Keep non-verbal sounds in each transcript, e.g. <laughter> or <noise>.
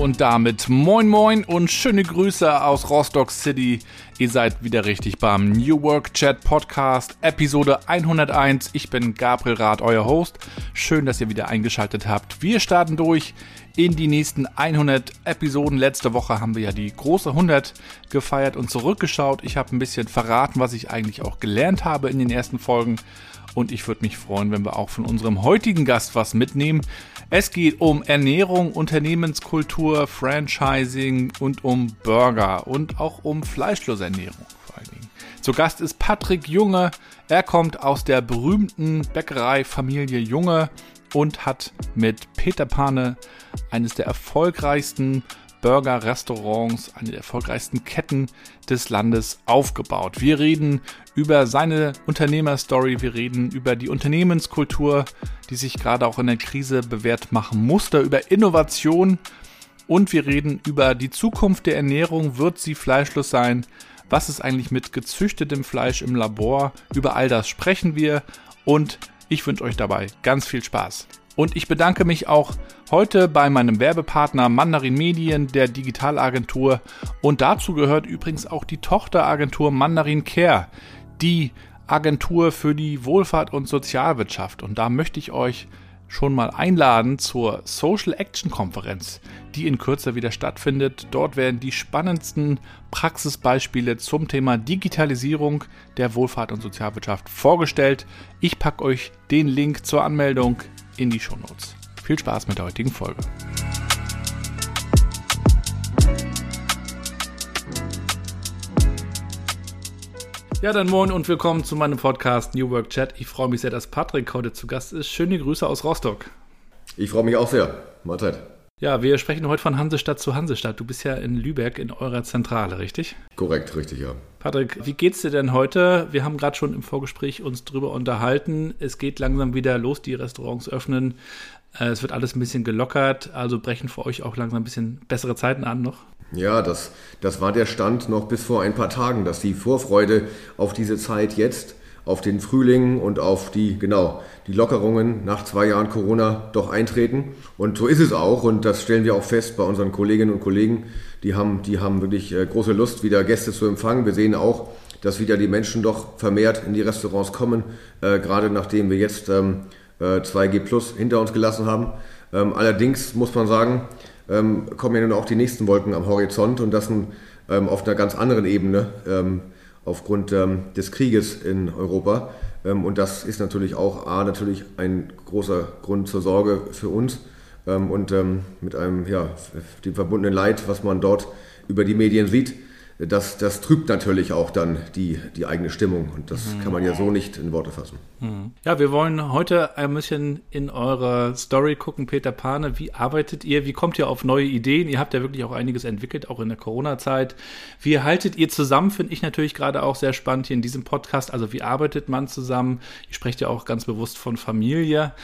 Und damit moin moin und schöne Grüße aus Rostock City. Ihr seid wieder richtig beim New Work Chat Podcast, Episode 101. Ich bin Gabriel Rath, euer Host. Schön, dass ihr wieder eingeschaltet habt. Wir starten durch in die nächsten 100 Episoden. Letzte Woche haben wir ja die große 100 gefeiert und zurückgeschaut. Ich habe ein bisschen verraten, was ich eigentlich auch gelernt habe in den ersten Folgen. Und ich würde mich freuen, wenn wir auch von unserem heutigen Gast was mitnehmen. Es geht um Ernährung, Unternehmenskultur, Franchising und um Burger und auch um Fleischlosernährung vor allen Dingen. Zu Gast ist Patrick Junge. Er kommt aus der berühmten Bäckerei-Familie Junge und hat mit Peter Pane eines der erfolgreichsten Burger-Restaurants, eine der erfolgreichsten Ketten des Landes aufgebaut. Wir reden über seine Unternehmerstory, wir reden über die Unternehmenskultur, die sich gerade auch in der Krise bewährt machen musste, über Innovation und wir reden über die Zukunft der Ernährung. Wird sie fleischlos sein? Was ist eigentlich mit gezüchtetem Fleisch im Labor? Über all das sprechen wir und ich wünsche euch dabei ganz viel Spaß. Und ich bedanke mich auch heute bei meinem Werbepartner Mandarin Medien, der Digitalagentur. Und dazu gehört übrigens auch die Tochteragentur Mandarin Care, die Agentur für die Wohlfahrt und Sozialwirtschaft. Und da möchte ich euch schon mal einladen zur Social Action Konferenz, die in Kürze wieder stattfindet. Dort werden die spannendsten Praxisbeispiele zum Thema Digitalisierung der Wohlfahrt und Sozialwirtschaft vorgestellt. Ich packe euch den Link zur Anmeldung in die Shownotes. Viel Spaß mit der heutigen Folge. Ja, dann moin und willkommen zu meinem Podcast New Work Chat. Ich freue mich sehr, dass Patrick heute zu Gast ist. Schöne Grüße aus Rostock. Ich freue mich auch sehr. Mahlzeit. Ja, wir sprechen heute von Hansestadt zu Hansestadt. Du bist ja in Lübeck in eurer Zentrale, richtig? Korrekt, richtig, ja. Patrick, wie geht's dir denn heute? Wir haben gerade schon im Vorgespräch uns drüber unterhalten. Es geht langsam wieder los, die Restaurants öffnen. Äh, es wird alles ein bisschen gelockert, also brechen für euch auch langsam ein bisschen bessere Zeiten an noch. Ja, das, das war der Stand noch bis vor ein paar Tagen, dass die Vorfreude auf diese Zeit jetzt, auf den Frühling und auf die, genau, die Lockerungen nach zwei Jahren Corona doch eintreten. Und so ist es auch und das stellen wir auch fest bei unseren Kolleginnen und Kollegen. Die haben, die haben wirklich äh, große Lust, wieder Gäste zu empfangen. Wir sehen auch, dass wieder die Menschen doch vermehrt in die Restaurants kommen, äh, gerade nachdem wir jetzt ähm, äh, 2G Plus hinter uns gelassen haben. Ähm, allerdings muss man sagen, ähm, kommen ja nun auch die nächsten Wolken am Horizont und das nun, ähm, auf einer ganz anderen Ebene ähm, aufgrund ähm, des Krieges in Europa. Und das ist natürlich auch A, natürlich ein großer Grund zur Sorge für uns ähm, und mit einem, ja, dem verbundenen Leid, was man dort über die Medien sieht das, das trübt natürlich auch dann die, die eigene Stimmung und das mhm. kann man ja so nicht in Worte fassen. Mhm. Ja, wir wollen heute ein bisschen in eure Story gucken, Peter Pane. Wie arbeitet ihr? Wie kommt ihr auf neue Ideen? Ihr habt ja wirklich auch einiges entwickelt, auch in der Corona-Zeit. Wie haltet ihr zusammen? Finde ich natürlich gerade auch sehr spannend hier in diesem Podcast. Also wie arbeitet man zusammen? Ihr sprecht ja auch ganz bewusst von Familie.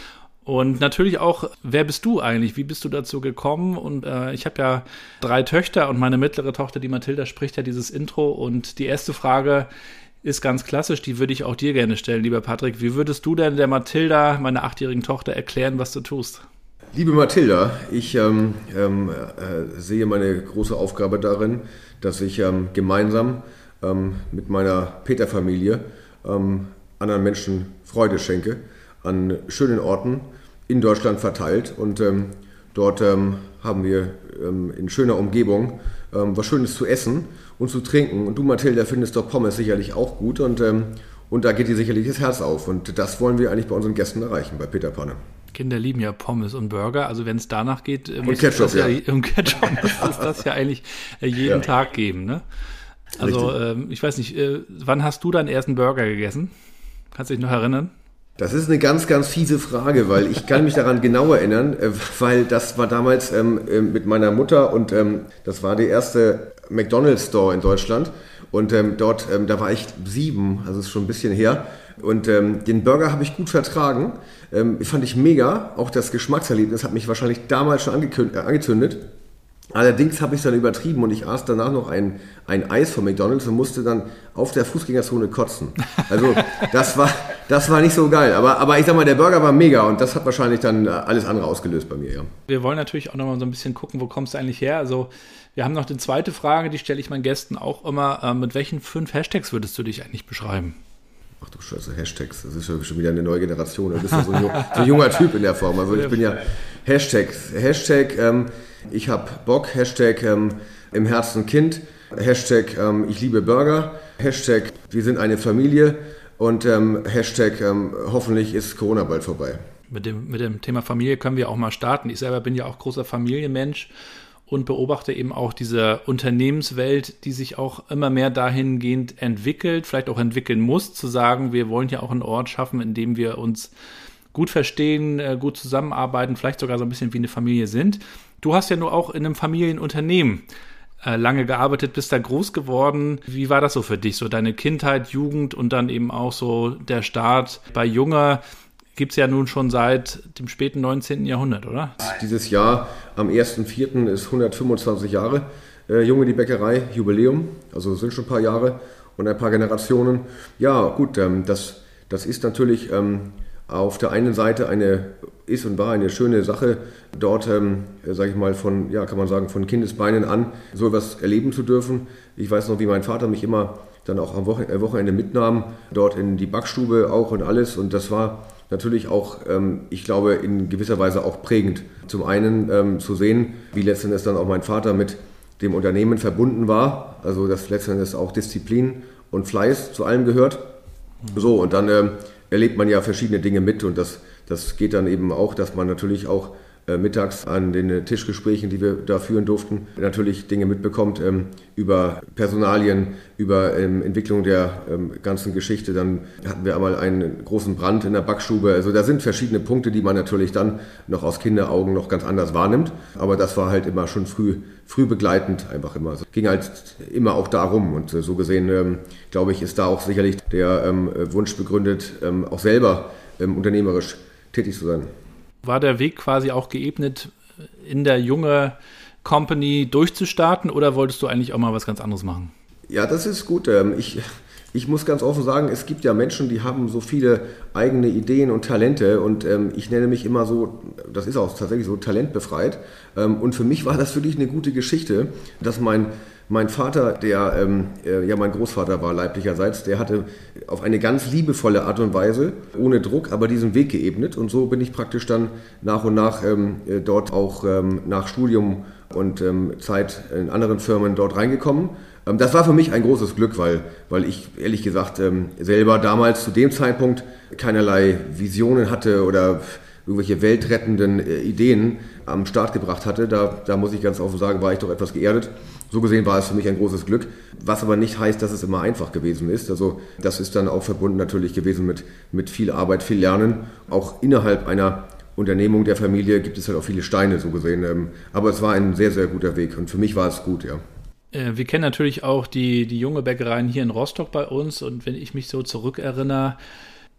Und natürlich auch, wer bist du eigentlich? Wie bist du dazu gekommen? Und äh, ich habe ja drei Töchter und meine mittlere Tochter, die Mathilda, spricht ja dieses Intro. Und die erste Frage ist ganz klassisch, die würde ich auch dir gerne stellen, lieber Patrick. Wie würdest du denn der Mathilda, meiner achtjährigen Tochter, erklären, was du tust? Liebe Mathilda, ich ähm, ähm, äh, sehe meine große Aufgabe darin, dass ich ähm, gemeinsam ähm, mit meiner Peter-Familie ähm, anderen Menschen Freude schenke an schönen Orten in Deutschland verteilt. Und ähm, dort ähm, haben wir ähm, in schöner Umgebung ähm, was Schönes zu essen und zu trinken. Und du, Mathilda, findest doch Pommes sicherlich auch gut. Und, ähm, und da geht dir sicherlich das Herz auf. Und das wollen wir eigentlich bei unseren Gästen erreichen, bei Peter Panne. Kinder lieben ja Pommes und Burger. Also wenn es danach geht, äh, muss Ketchup, das ja, ja. <laughs> Ketchup muss es das ja eigentlich äh, jeden ja. Tag geben. Ne? Also ähm, ich weiß nicht, äh, wann hast du deinen ersten Burger gegessen? Kannst du dich noch erinnern? Das ist eine ganz, ganz fiese Frage, weil ich kann mich daran genau erinnern, äh, weil das war damals ähm, äh, mit meiner Mutter und ähm, das war die erste McDonald's Store in Deutschland. Und ähm, dort, ähm, da war ich sieben, also ist schon ein bisschen her. Und ähm, den Burger habe ich gut vertragen. Ähm, fand ich mega. Auch das Geschmackserlebnis hat mich wahrscheinlich damals schon äh, angezündet. Allerdings habe ich es dann übertrieben und ich aß danach noch ein, ein Eis von McDonalds und musste dann auf der Fußgängerzone kotzen. Also <laughs> das war, das war nicht so geil. Aber, aber ich sag mal, der Burger war mega und das hat wahrscheinlich dann alles andere ausgelöst bei mir, ja. Wir wollen natürlich auch nochmal so ein bisschen gucken, wo kommst du eigentlich her? Also wir haben noch die zweite Frage, die stelle ich meinen Gästen auch immer. Äh, mit welchen fünf Hashtags würdest du dich eigentlich beschreiben? Ach du Scheiße, Hashtags, das ist schon wieder eine neue Generation. Du bist ja so ein, so ein junger Typ in der Form. Also ich bin ja Hashtags. Hashtag, ähm, ich hab Bock, Hashtag ähm, im Herzen Kind, Hashtag ähm, ich liebe Burger, Hashtag wir sind eine Familie und ähm, Hashtag ähm, hoffentlich ist Corona bald vorbei. Mit dem, mit dem Thema Familie können wir auch mal starten. Ich selber bin ja auch großer Familienmensch und beobachte eben auch diese Unternehmenswelt, die sich auch immer mehr dahingehend entwickelt, vielleicht auch entwickeln muss, zu sagen, wir wollen ja auch einen Ort schaffen, in dem wir uns gut verstehen, äh, gut zusammenarbeiten, vielleicht sogar so ein bisschen wie eine Familie sind. Du hast ja nur auch in einem Familienunternehmen äh, lange gearbeitet, bist da groß geworden. Wie war das so für dich? So deine Kindheit, Jugend und dann eben auch so der Start bei Junger gibt es ja nun schon seit dem späten 19. Jahrhundert, oder? Dieses Jahr am 1.4. ist 125 Jahre äh, Junge die Bäckerei, Jubiläum, also sind schon ein paar Jahre und ein paar Generationen. Ja, gut, ähm, das, das ist natürlich ähm, auf der einen Seite eine ist und war eine schöne Sache, dort, ähm, sage ich mal, von, ja, kann man sagen, von Kindesbeinen an so etwas erleben zu dürfen. Ich weiß noch, wie mein Vater mich immer dann auch am Wochenende mitnahm, dort in die Backstube auch und alles. Und das war natürlich auch, ähm, ich glaube, in gewisser Weise auch prägend. Zum einen ähm, zu sehen, wie letztendlich dann auch mein Vater mit dem Unternehmen verbunden war, also dass letztendlich auch Disziplin und Fleiß zu allem gehört. So, und dann ähm, erlebt man ja verschiedene Dinge mit und das, das geht dann eben auch, dass man natürlich auch mittags an den Tischgesprächen, die wir da führen durften, natürlich Dinge mitbekommt ähm, über Personalien, über ähm, Entwicklung der ähm, ganzen Geschichte. Dann hatten wir einmal einen großen Brand in der Backstube. Also da sind verschiedene Punkte, die man natürlich dann noch aus Kinderaugen noch ganz anders wahrnimmt. Aber das war halt immer schon früh, früh begleitend einfach immer. Es ging halt immer auch darum. Und äh, so gesehen, ähm, glaube ich, ist da auch sicherlich der ähm, Wunsch begründet, ähm, auch selber unternehmerisch tätig zu sein war der Weg quasi auch geebnet, in der junge Company durchzustarten oder wolltest du eigentlich auch mal was ganz anderes machen? Ja, das ist gut. Ähm, ich, ich muss ganz offen sagen, es gibt ja Menschen, die haben so viele eigene Ideen und Talente und ähm, ich nenne mich immer so, das ist auch tatsächlich so, talentbefreit. Ähm, und für mich war das wirklich eine gute Geschichte, dass mein mein Vater, der ähm, äh, ja mein Großvater war leiblicherseits, der hatte auf eine ganz liebevolle Art und Weise, ohne Druck, aber diesen Weg geebnet. Und so bin ich praktisch dann nach und nach ähm, äh, dort auch ähm, nach Studium und ähm, Zeit in anderen Firmen dort reingekommen. Ähm, das war für mich ein großes Glück, weil, weil ich ehrlich gesagt ähm, selber damals zu dem Zeitpunkt keinerlei Visionen hatte oder irgendwelche weltrettenden äh, Ideen am Start gebracht hatte. Da, da muss ich ganz offen sagen, war ich doch etwas geerdet. So gesehen war es für mich ein großes Glück, was aber nicht heißt, dass es immer einfach gewesen ist. Also das ist dann auch verbunden natürlich gewesen mit, mit viel Arbeit, viel Lernen. Auch innerhalb einer Unternehmung der Familie gibt es halt auch viele Steine, so gesehen. Ähm, aber es war ein sehr, sehr guter Weg und für mich war es gut, ja. Äh, wir kennen natürlich auch die, die junge Bäckereien hier in Rostock bei uns und wenn ich mich so zurückerinnere,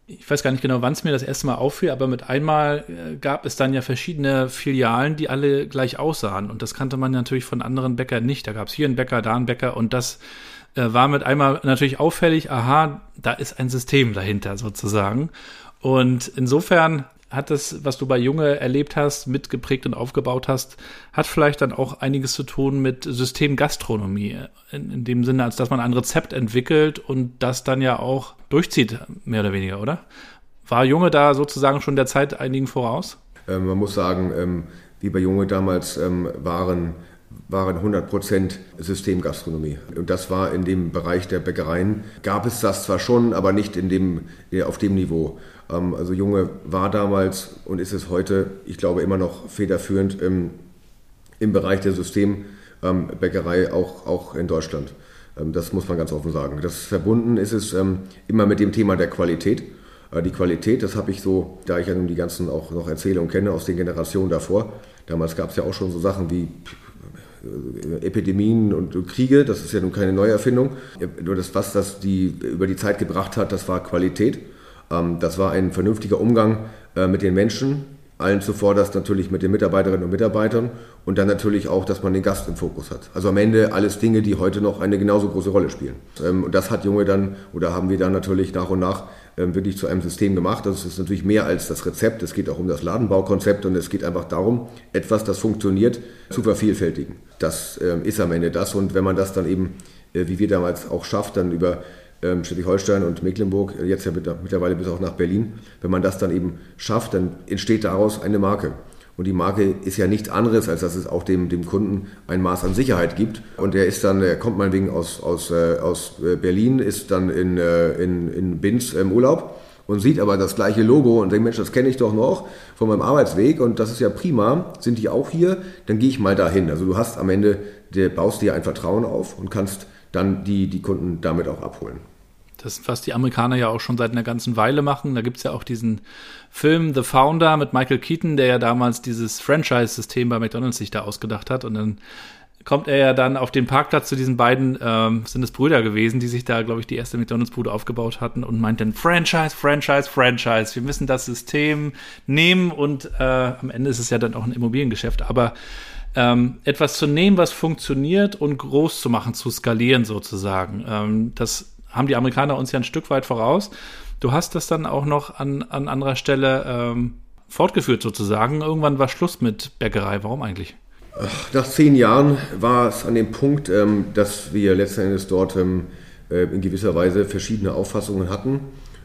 ich weiß gar nicht genau, wann es mir das erste Mal auffiel, aber mit einmal äh, gab es dann ja verschiedene Filialen, die alle gleich aussahen. Und das kannte man natürlich von anderen Bäckern nicht. Da gab es hier einen Bäcker, da einen Bäcker und das äh, war mit einmal natürlich auffällig, aha, da ist ein System dahinter sozusagen. Und insofern hat das, was du bei Junge erlebt hast, mitgeprägt und aufgebaut hast, hat vielleicht dann auch einiges zu tun mit Systemgastronomie. In, in dem Sinne, als dass man ein Rezept entwickelt und das dann ja auch durchzieht, mehr oder weniger, oder? War Junge da sozusagen schon der Zeit einigen voraus? Ähm, man muss sagen, ähm, wie bei Junge damals ähm, waren waren 100% Systemgastronomie. Und das war in dem Bereich der Bäckereien, gab es das zwar schon, aber nicht in dem, äh, auf dem Niveau. Ähm, also Junge war damals und ist es heute, ich glaube, immer noch federführend im, im Bereich der Systembäckerei, auch, auch in Deutschland. Ähm, das muss man ganz offen sagen. Das verbunden ist es ähm, immer mit dem Thema der Qualität. Äh, die Qualität, das habe ich so, da ich ja nun die ganzen auch noch Erzählungen kenne aus den Generationen davor. Damals gab es ja auch schon so Sachen wie äh, Epidemien und Kriege, das ist ja nun keine Neuerfindung. Nur das, was das die über die Zeit gebracht hat, das war Qualität. Ähm, das war ein vernünftiger Umgang äh, mit den Menschen, allen zuvor das natürlich mit den Mitarbeiterinnen und Mitarbeitern und dann natürlich auch, dass man den Gast im Fokus hat. Also am Ende alles Dinge, die heute noch eine genauso große Rolle spielen. Ähm, und das hat Junge dann oder haben wir dann natürlich nach und nach ähm, wirklich zu einem System gemacht. Also es ist natürlich mehr als das Rezept, es geht auch um das Ladenbaukonzept und es geht einfach darum, etwas, das funktioniert, zu vervielfältigen. Das ähm, ist am Ende das und wenn man das dann eben, äh, wie wir damals auch schafft, dann über ähm, Schleswig-Holstein und Mecklenburg, äh, jetzt ja mittlerweile bis auch nach Berlin. Wenn man das dann eben schafft, dann entsteht daraus eine Marke. Und die Marke ist ja nichts anderes, als dass es auch dem, dem Kunden ein Maß an Sicherheit gibt. Und er ist dann, er kommt meinetwegen aus, aus, äh, aus äh, Berlin, ist dann in, in, in Binz im Urlaub und sieht aber das gleiche Logo und denkt, Mensch, das kenne ich doch noch von meinem Arbeitsweg und das ist ja prima. Sind die auch hier? Dann gehe ich mal dahin. Also du hast am Ende, der, baust dir ein Vertrauen auf und kannst dann die, die Kunden damit auch abholen. Das, was die Amerikaner ja auch schon seit einer ganzen Weile machen. Da gibt es ja auch diesen Film The Founder mit Michael Keaton, der ja damals dieses Franchise-System bei McDonalds sich da ausgedacht hat. Und dann kommt er ja dann auf den Parkplatz zu diesen beiden, ähm, sind es Brüder gewesen, die sich da, glaube ich, die erste McDonalds-Bude aufgebaut hatten und meint dann Franchise, Franchise, Franchise. Wir müssen das System nehmen und äh, am Ende ist es ja dann auch ein Immobiliengeschäft. Aber ähm, etwas zu nehmen, was funktioniert und groß zu machen, zu skalieren sozusagen. Ähm, das haben die Amerikaner uns ja ein Stück weit voraus. Du hast das dann auch noch an, an anderer Stelle ähm, fortgeführt sozusagen. Irgendwann war Schluss mit Bäckerei. Warum eigentlich? Nach zehn Jahren war es an dem Punkt, ähm, dass wir letzten Endes dort ähm, äh, in gewisser Weise verschiedene Auffassungen hatten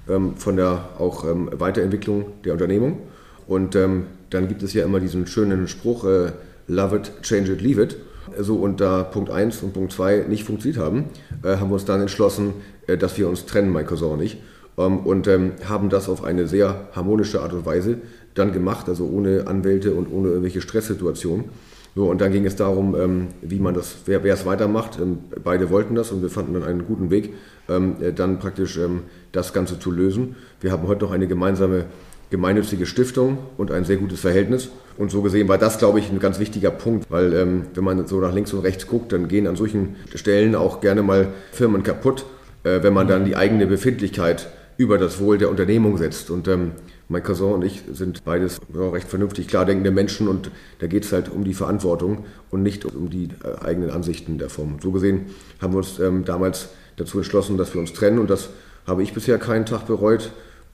ähm, von der auch Weiterentwicklung der Unternehmung. Und dann gibt es ja immer diesen schönen Spruch, äh, love it, change it, leave it. So, und da Punkt 1 und Punkt 2 nicht funktioniert haben, äh, haben wir uns dann entschlossen, äh, dass wir uns trennen, mein Cousin und ich. Ähm, und ähm, haben das auf eine sehr harmonische Art und Weise dann gemacht, also ohne Anwälte und ohne irgendwelche Stresssituationen. So, und dann ging es darum, ähm, wie man das, wer, wer es weitermacht. Ähm, beide wollten das und wir fanden dann einen guten Weg, ähm, äh, dann praktisch ähm, das Ganze zu lösen. Wir haben heute noch eine gemeinsame gemeinnützige Stiftung und ein sehr gutes Verhältnis. Und so gesehen war das, glaube ich, ein ganz wichtiger Punkt, weil ähm, wenn man so nach links und rechts guckt, dann gehen an solchen Stellen auch gerne mal Firmen kaputt, äh, wenn man dann die eigene Befindlichkeit über das Wohl der Unternehmung setzt. Und ähm, mein Cousin und ich sind beides ja, recht vernünftig klar denkende Menschen und da geht es halt um die Verantwortung und nicht um die äh, eigenen Ansichten der Form. So gesehen haben wir uns ähm, damals dazu entschlossen, dass wir uns trennen und das habe ich bisher keinen Tag bereut.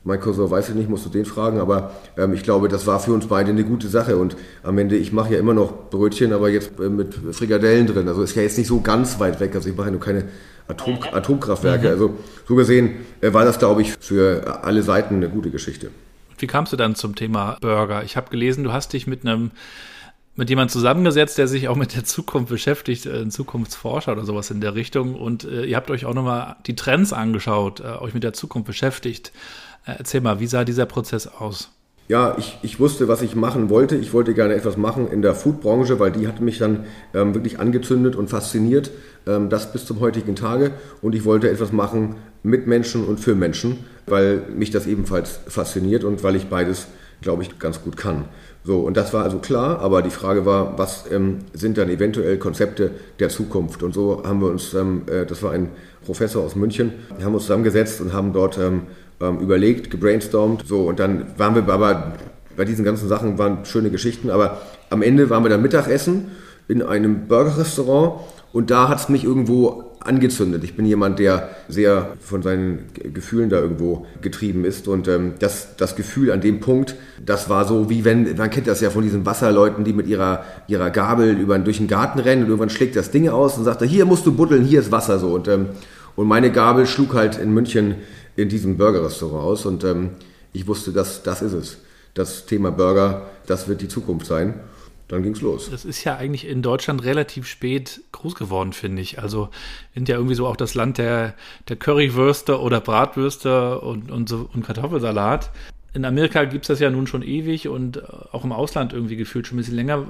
Mein Cousin weiß ich nicht, musst du den fragen, aber ähm, ich glaube, das war für uns beide eine gute Sache. Und am Ende, ich mache ja immer noch Brötchen, aber jetzt äh, mit Frikadellen drin. Also ist ja jetzt nicht so ganz weit weg. Also ich mache ja nur keine Atom Atomkraftwerke. Mhm. Also so gesehen äh, war das, glaube ich, für alle Seiten eine gute Geschichte. Wie kamst du dann zum Thema Burger? Ich habe gelesen, du hast dich mit einem mit jemandem zusammengesetzt, der sich auch mit der Zukunft beschäftigt, äh, ein Zukunftsforscher oder sowas in der Richtung. Und äh, ihr habt euch auch nochmal die Trends angeschaut, äh, euch mit der Zukunft beschäftigt. Äh, erzähl mal, wie sah dieser Prozess aus? Ja, ich, ich wusste, was ich machen wollte. Ich wollte gerne etwas machen in der Foodbranche, weil die hat mich dann ähm, wirklich angezündet und fasziniert, ähm, das bis zum heutigen Tage. Und ich wollte etwas machen mit Menschen und für Menschen, weil mich das ebenfalls fasziniert und weil ich beides, glaube ich, ganz gut kann. So, und das war also klar, aber die Frage war, was ähm, sind dann eventuell Konzepte der Zukunft? Und so haben wir uns, ähm, äh, das war ein Professor aus München, haben uns zusammengesetzt und haben dort ähm, überlegt, gebrainstormt. So, und dann waren wir aber bei diesen ganzen Sachen waren schöne Geschichten, aber am Ende waren wir dann Mittagessen in einem Burgerrestaurant und da hat es mich irgendwo angezündet. Ich bin jemand, der sehr von seinen Gefühlen da irgendwo getrieben ist. Und ähm, das, das Gefühl an dem Punkt, das war so, wie wenn, man kennt das ja von diesen Wasserleuten, die mit ihrer, ihrer Gabel über, durch den Garten rennen und irgendwann schlägt das Ding aus und sagt, hier musst du buddeln, hier ist Wasser so. Und, ähm, und meine Gabel schlug halt in München in diesem Burgerrestaurant aus und ähm, ich wusste, dass das ist es. Das Thema Burger, das wird die Zukunft sein. Dann ging es los. Das ist ja eigentlich in Deutschland relativ spät groß geworden, finde ich. Also sind ja irgendwie so auch das Land der, der Currywürste oder Bratwürste und, und, so, und Kartoffelsalat. In Amerika gibt es das ja nun schon ewig und auch im Ausland irgendwie gefühlt schon ein bisschen länger.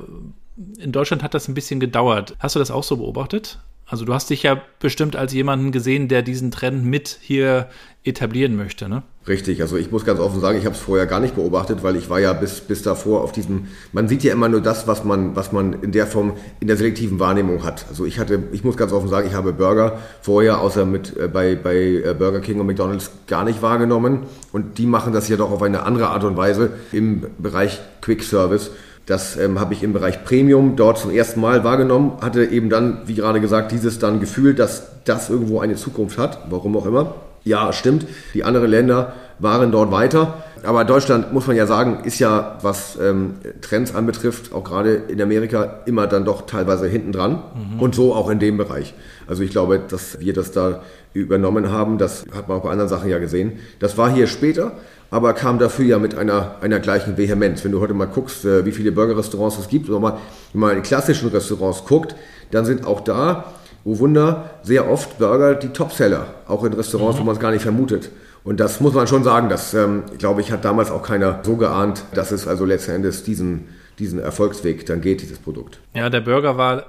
In Deutschland hat das ein bisschen gedauert. Hast du das auch so beobachtet? Also du hast dich ja bestimmt als jemanden gesehen, der diesen Trend mit hier etablieren möchte, ne? Richtig, also ich muss ganz offen sagen, ich habe es vorher gar nicht beobachtet, weil ich war ja bis, bis davor auf diesem, man sieht ja immer nur das, was man, was man in der Form, in der selektiven Wahrnehmung hat. Also ich hatte, ich muss ganz offen sagen, ich habe Burger vorher, außer mit äh, bei, bei äh, Burger King und McDonalds, gar nicht wahrgenommen. Und die machen das ja doch auf eine andere Art und Weise im Bereich Quick Service. Das ähm, habe ich im Bereich Premium dort zum ersten Mal wahrgenommen, hatte eben dann, wie gerade gesagt, dieses dann Gefühl, dass das irgendwo eine Zukunft hat, warum auch immer. Ja, stimmt. Die anderen Länder waren dort weiter. Aber Deutschland, muss man ja sagen, ist ja, was ähm, Trends anbetrifft, auch gerade in Amerika, immer dann doch teilweise hinten dran. Mhm. Und so auch in dem Bereich. Also ich glaube, dass wir das da übernommen haben, das hat man auch bei anderen Sachen ja gesehen. Das war hier später, aber kam dafür ja mit einer, einer gleichen Vehemenz. Wenn du heute mal guckst, äh, wie viele Burgerrestaurants es gibt, oder mal, wenn man in klassischen Restaurants guckt, dann sind auch da oh Wunder, sehr oft Burger die Topseller, auch in Restaurants, mhm. wo man es gar nicht vermutet. Und das muss man schon sagen, das, ähm, glaube ich, hat damals auch keiner so geahnt, dass es also letzten Endes diesen, diesen Erfolgsweg dann geht, dieses Produkt. Ja, der Burger war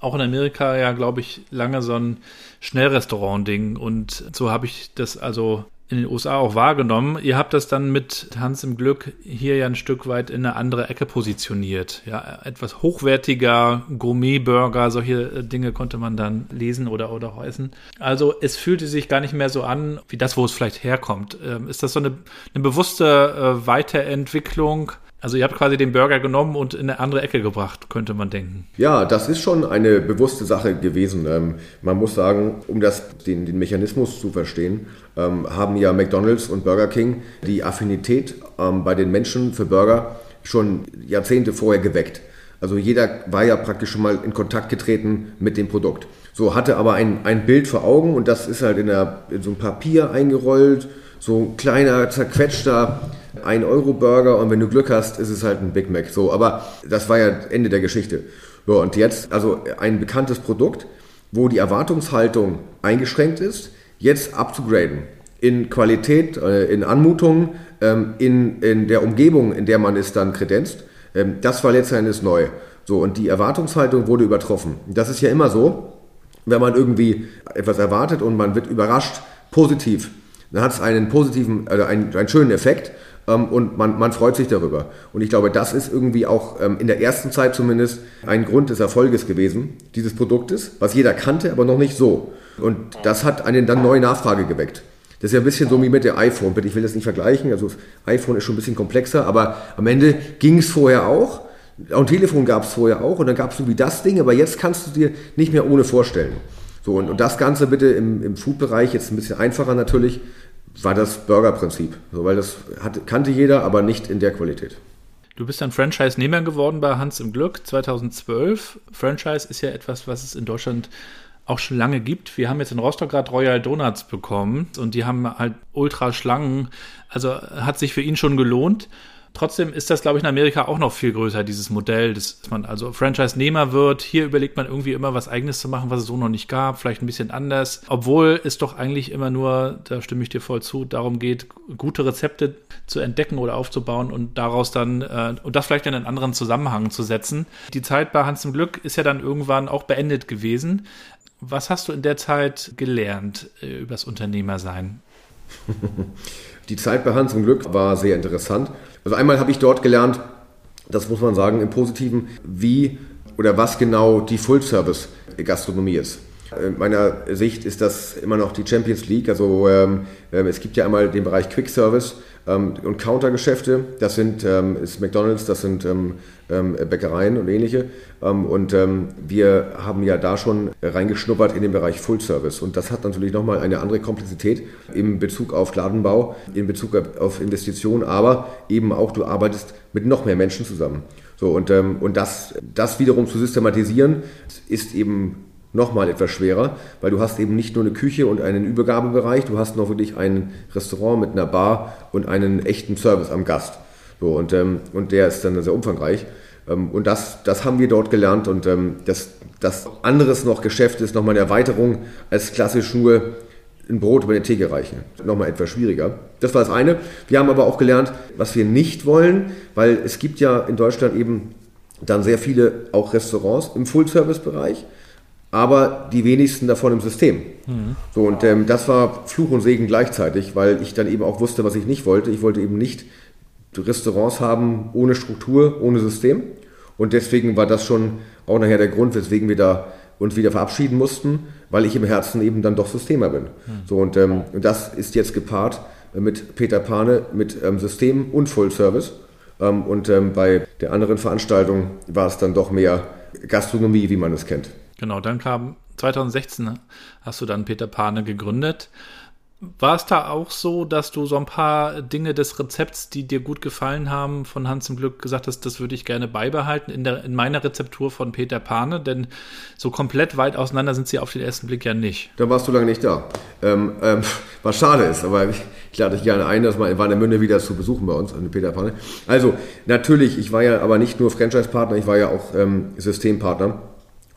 auch in Amerika ja, glaube ich, lange so ein Schnellrestaurant-Ding. Und so habe ich das also in den USA auch wahrgenommen. Ihr habt das dann mit Hans im Glück hier ja ein Stück weit in eine andere Ecke positioniert. Ja, etwas hochwertiger, Gourmet-Burger, solche äh, Dinge konnte man dann lesen oder, oder essen. Also es fühlte sich gar nicht mehr so an, wie das, wo es vielleicht herkommt. Ähm, ist das so eine, eine bewusste äh, Weiterentwicklung also ihr habt quasi den Burger genommen und in eine andere Ecke gebracht, könnte man denken. Ja, das ist schon eine bewusste Sache gewesen. Ähm, man muss sagen, um das, den, den Mechanismus zu verstehen, ähm, haben ja McDonald's und Burger King die Affinität ähm, bei den Menschen für Burger schon Jahrzehnte vorher geweckt. Also jeder war ja praktisch schon mal in Kontakt getreten mit dem Produkt. So hatte aber ein, ein Bild vor Augen und das ist halt in, der, in so ein Papier eingerollt, so ein kleiner, zerquetschter 1-Euro-Burger und wenn du Glück hast, ist es halt ein Big Mac. So, aber das war ja Ende der Geschichte. So, und jetzt, also ein bekanntes Produkt, wo die Erwartungshaltung eingeschränkt ist, jetzt abzugraden. In Qualität, äh, in Anmutung, ähm, in, in der Umgebung, in der man es dann kredenzt, ähm, das war letztendlich neu. So, und die Erwartungshaltung wurde übertroffen. Das ist ja immer so, wenn man irgendwie etwas erwartet und man wird überrascht, positiv, dann hat es einen positiven, also einen, einen schönen Effekt ähm, und man, man freut sich darüber. Und ich glaube, das ist irgendwie auch ähm, in der ersten Zeit zumindest ein Grund des Erfolges gewesen, dieses Produktes, was jeder kannte, aber noch nicht so. Und das hat eine dann neue Nachfrage geweckt. Das ist ja ein bisschen so wie mit dem iPhone. Ich will das nicht vergleichen. Also das iPhone ist schon ein bisschen komplexer, aber am Ende ging es vorher auch. Ein Telefon gab es vorher auch und dann gab es so wie das Ding, aber jetzt kannst du dir nicht mehr ohne vorstellen. So, und, und das Ganze bitte im, im Food-Bereich, jetzt ein bisschen einfacher natürlich, war das Burger-Prinzip. So, weil das hat, kannte jeder, aber nicht in der Qualität. Du bist dann Franchise-Nehmer geworden bei Hans im Glück 2012. Franchise ist ja etwas, was es in Deutschland auch schon lange gibt. Wir haben jetzt in Rostock gerade Royal Donuts bekommen und die haben halt ultra Schlangen. Also hat sich für ihn schon gelohnt. Trotzdem ist das, glaube ich, in Amerika auch noch viel größer, dieses Modell, dass man also Franchise-Nehmer wird. Hier überlegt man irgendwie immer was Eigenes zu machen, was es so noch nicht gab, vielleicht ein bisschen anders. Obwohl es doch eigentlich immer nur, da stimme ich dir voll zu, darum geht, gute Rezepte zu entdecken oder aufzubauen und daraus dann, äh, und das vielleicht in einen anderen Zusammenhang zu setzen. Die Zeit bei Hans im Glück ist ja dann irgendwann auch beendet gewesen. Was hast du in der Zeit gelernt äh, über das Unternehmersein? <laughs> Die Zeit bei Hans im Glück war sehr interessant. Also einmal habe ich dort gelernt, das muss man sagen, im Positiven, wie oder was genau die Full-Service-Gastronomie ist. In meiner Sicht ist das immer noch die Champions League. Also ähm, ähm, es gibt ja einmal den Bereich Quick Service ähm, und Countergeschäfte. Das sind ähm, ist McDonald's, das sind ähm, ähm, Bäckereien und ähnliche. und wir haben ja da schon reingeschnuppert in den Bereich Full Service. Und das hat natürlich nochmal eine andere Komplexität in Bezug auf Ladenbau, in Bezug auf Investitionen, aber eben auch du arbeitest mit noch mehr Menschen zusammen. So, und, und das, das wiederum zu systematisieren, ist eben nochmal etwas schwerer, weil du hast eben nicht nur eine Küche und einen Übergabebereich, du hast noch wirklich ein Restaurant mit einer Bar und einen echten Service am Gast. So, und, ähm, und der ist dann sehr umfangreich. Ähm, und das, das haben wir dort gelernt und ähm, das, das anderes noch Geschäft ist nochmal eine Erweiterung als klassisch nur ein Brot über den Theke reichen. Nochmal etwas schwieriger. Das war das eine. Wir haben aber auch gelernt, was wir nicht wollen, weil es gibt ja in Deutschland eben dann sehr viele auch Restaurants im Full-Service-Bereich aber die wenigsten davon im System. Mhm. So, und ähm, das war Fluch und Segen gleichzeitig, weil ich dann eben auch wusste, was ich nicht wollte. Ich wollte eben nicht Restaurants haben ohne Struktur, ohne System. Und deswegen war das schon auch nachher der Grund, weswegen wir da uns wieder verabschieden mussten, weil ich im Herzen eben dann doch Systemer bin. Mhm. So, und, ähm, das ist jetzt gepaart mit Peter Pane, mit ähm, System und Full Service. Ähm, und ähm, bei der anderen Veranstaltung war es dann doch mehr Gastronomie, wie man es kennt. Genau, dann kam 2016 hast du dann Peter Pane gegründet. War es da auch so, dass du so ein paar Dinge des Rezepts, die dir gut gefallen haben, von Hans im Glück gesagt hast, das würde ich gerne beibehalten in, der, in meiner Rezeptur von Peter Pane? Denn so komplett weit auseinander sind sie auf den ersten Blick ja nicht. Da warst du lange nicht da. Ähm, ähm, was schade ist, aber ich, lade dich gerne ein, das mal in Warnemünde wieder zu besuchen bei uns, an Peter Pane. Also, natürlich, ich war ja aber nicht nur Franchise-Partner, ich war ja auch ähm, Systempartner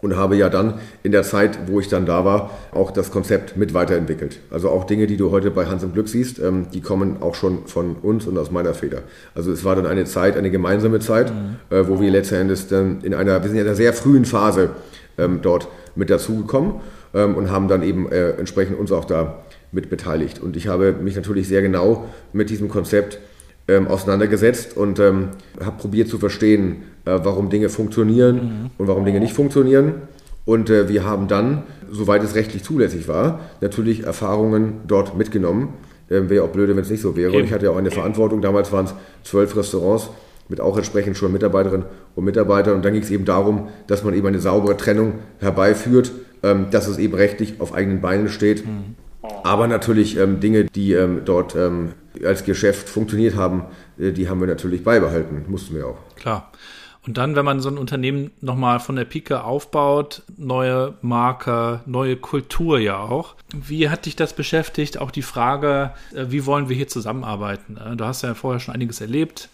und habe ja dann in der Zeit, wo ich dann da war, auch das Konzept mit weiterentwickelt. Also auch Dinge, die du heute bei Hans im Glück siehst, ähm, die kommen auch schon von uns und aus meiner Feder. Also es war dann eine Zeit, eine gemeinsame Zeit, mhm. äh, wo wir letztendlich dann in einer, wir sind ja in einer sehr frühen Phase ähm, dort mit dazugekommen ähm, und haben dann eben äh, entsprechend uns auch da mit beteiligt. Und ich habe mich natürlich sehr genau mit diesem Konzept ähm, auseinandergesetzt und ähm, habe probiert zu verstehen, äh, warum Dinge funktionieren mhm. und warum Dinge nicht funktionieren. Und äh, wir haben dann, soweit es rechtlich zulässig war, natürlich Erfahrungen dort mitgenommen. Ähm, wäre auch blöde, wenn es nicht so wäre. Und ich hatte ja auch eine Verantwortung. Damals waren es zwölf Restaurants mit auch entsprechend schon Mitarbeiterinnen und Mitarbeitern. Und dann ging es eben darum, dass man eben eine saubere Trennung herbeiführt, ähm, dass es eben rechtlich auf eigenen Beinen steht. Mhm. Aber natürlich ähm, Dinge, die ähm, dort ähm, als Geschäft funktioniert haben, äh, die haben wir natürlich beibehalten. Mussten wir auch. Klar. Und dann, wenn man so ein Unternehmen nochmal von der Pike aufbaut, neue Marke, neue Kultur ja auch. Wie hat dich das beschäftigt? Auch die Frage, äh, wie wollen wir hier zusammenarbeiten? Äh, du hast ja vorher schon einiges erlebt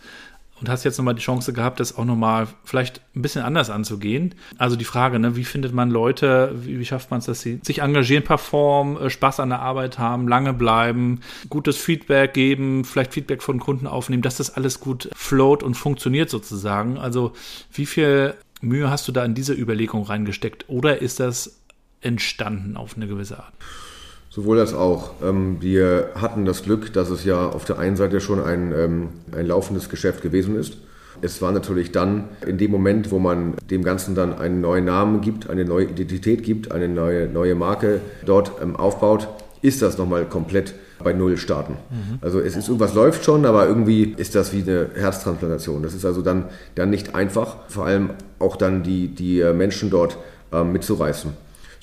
und hast jetzt nochmal die Chance gehabt, das auch nochmal vielleicht ein bisschen anders anzugehen. Also die Frage, ne, wie findet man Leute, wie, wie schafft man es, dass sie sich engagieren, performen, äh, Spaß an der Arbeit haben, lange bleiben, gutes Feedback geben, vielleicht Feedback von Kunden aufnehmen, dass das alles gut float und funktioniert sozusagen. Also wie viel Mühe hast du da in diese Überlegung reingesteckt oder ist das entstanden auf eine gewisse Art? Sowohl als auch. Ähm, wir hatten das Glück, dass es ja auf der einen Seite schon ein, ähm, ein laufendes Geschäft gewesen ist. Es war natürlich dann in dem Moment, wo man dem Ganzen dann einen neuen Namen gibt, eine neue Identität gibt, eine neue, neue Marke dort ähm, aufbaut, ist das nochmal komplett bei Null starten. Mhm. Also es ist irgendwas läuft schon, aber irgendwie ist das wie eine Herztransplantation. Das ist also dann, dann nicht einfach, vor allem auch dann die, die äh, Menschen dort mitzureißen.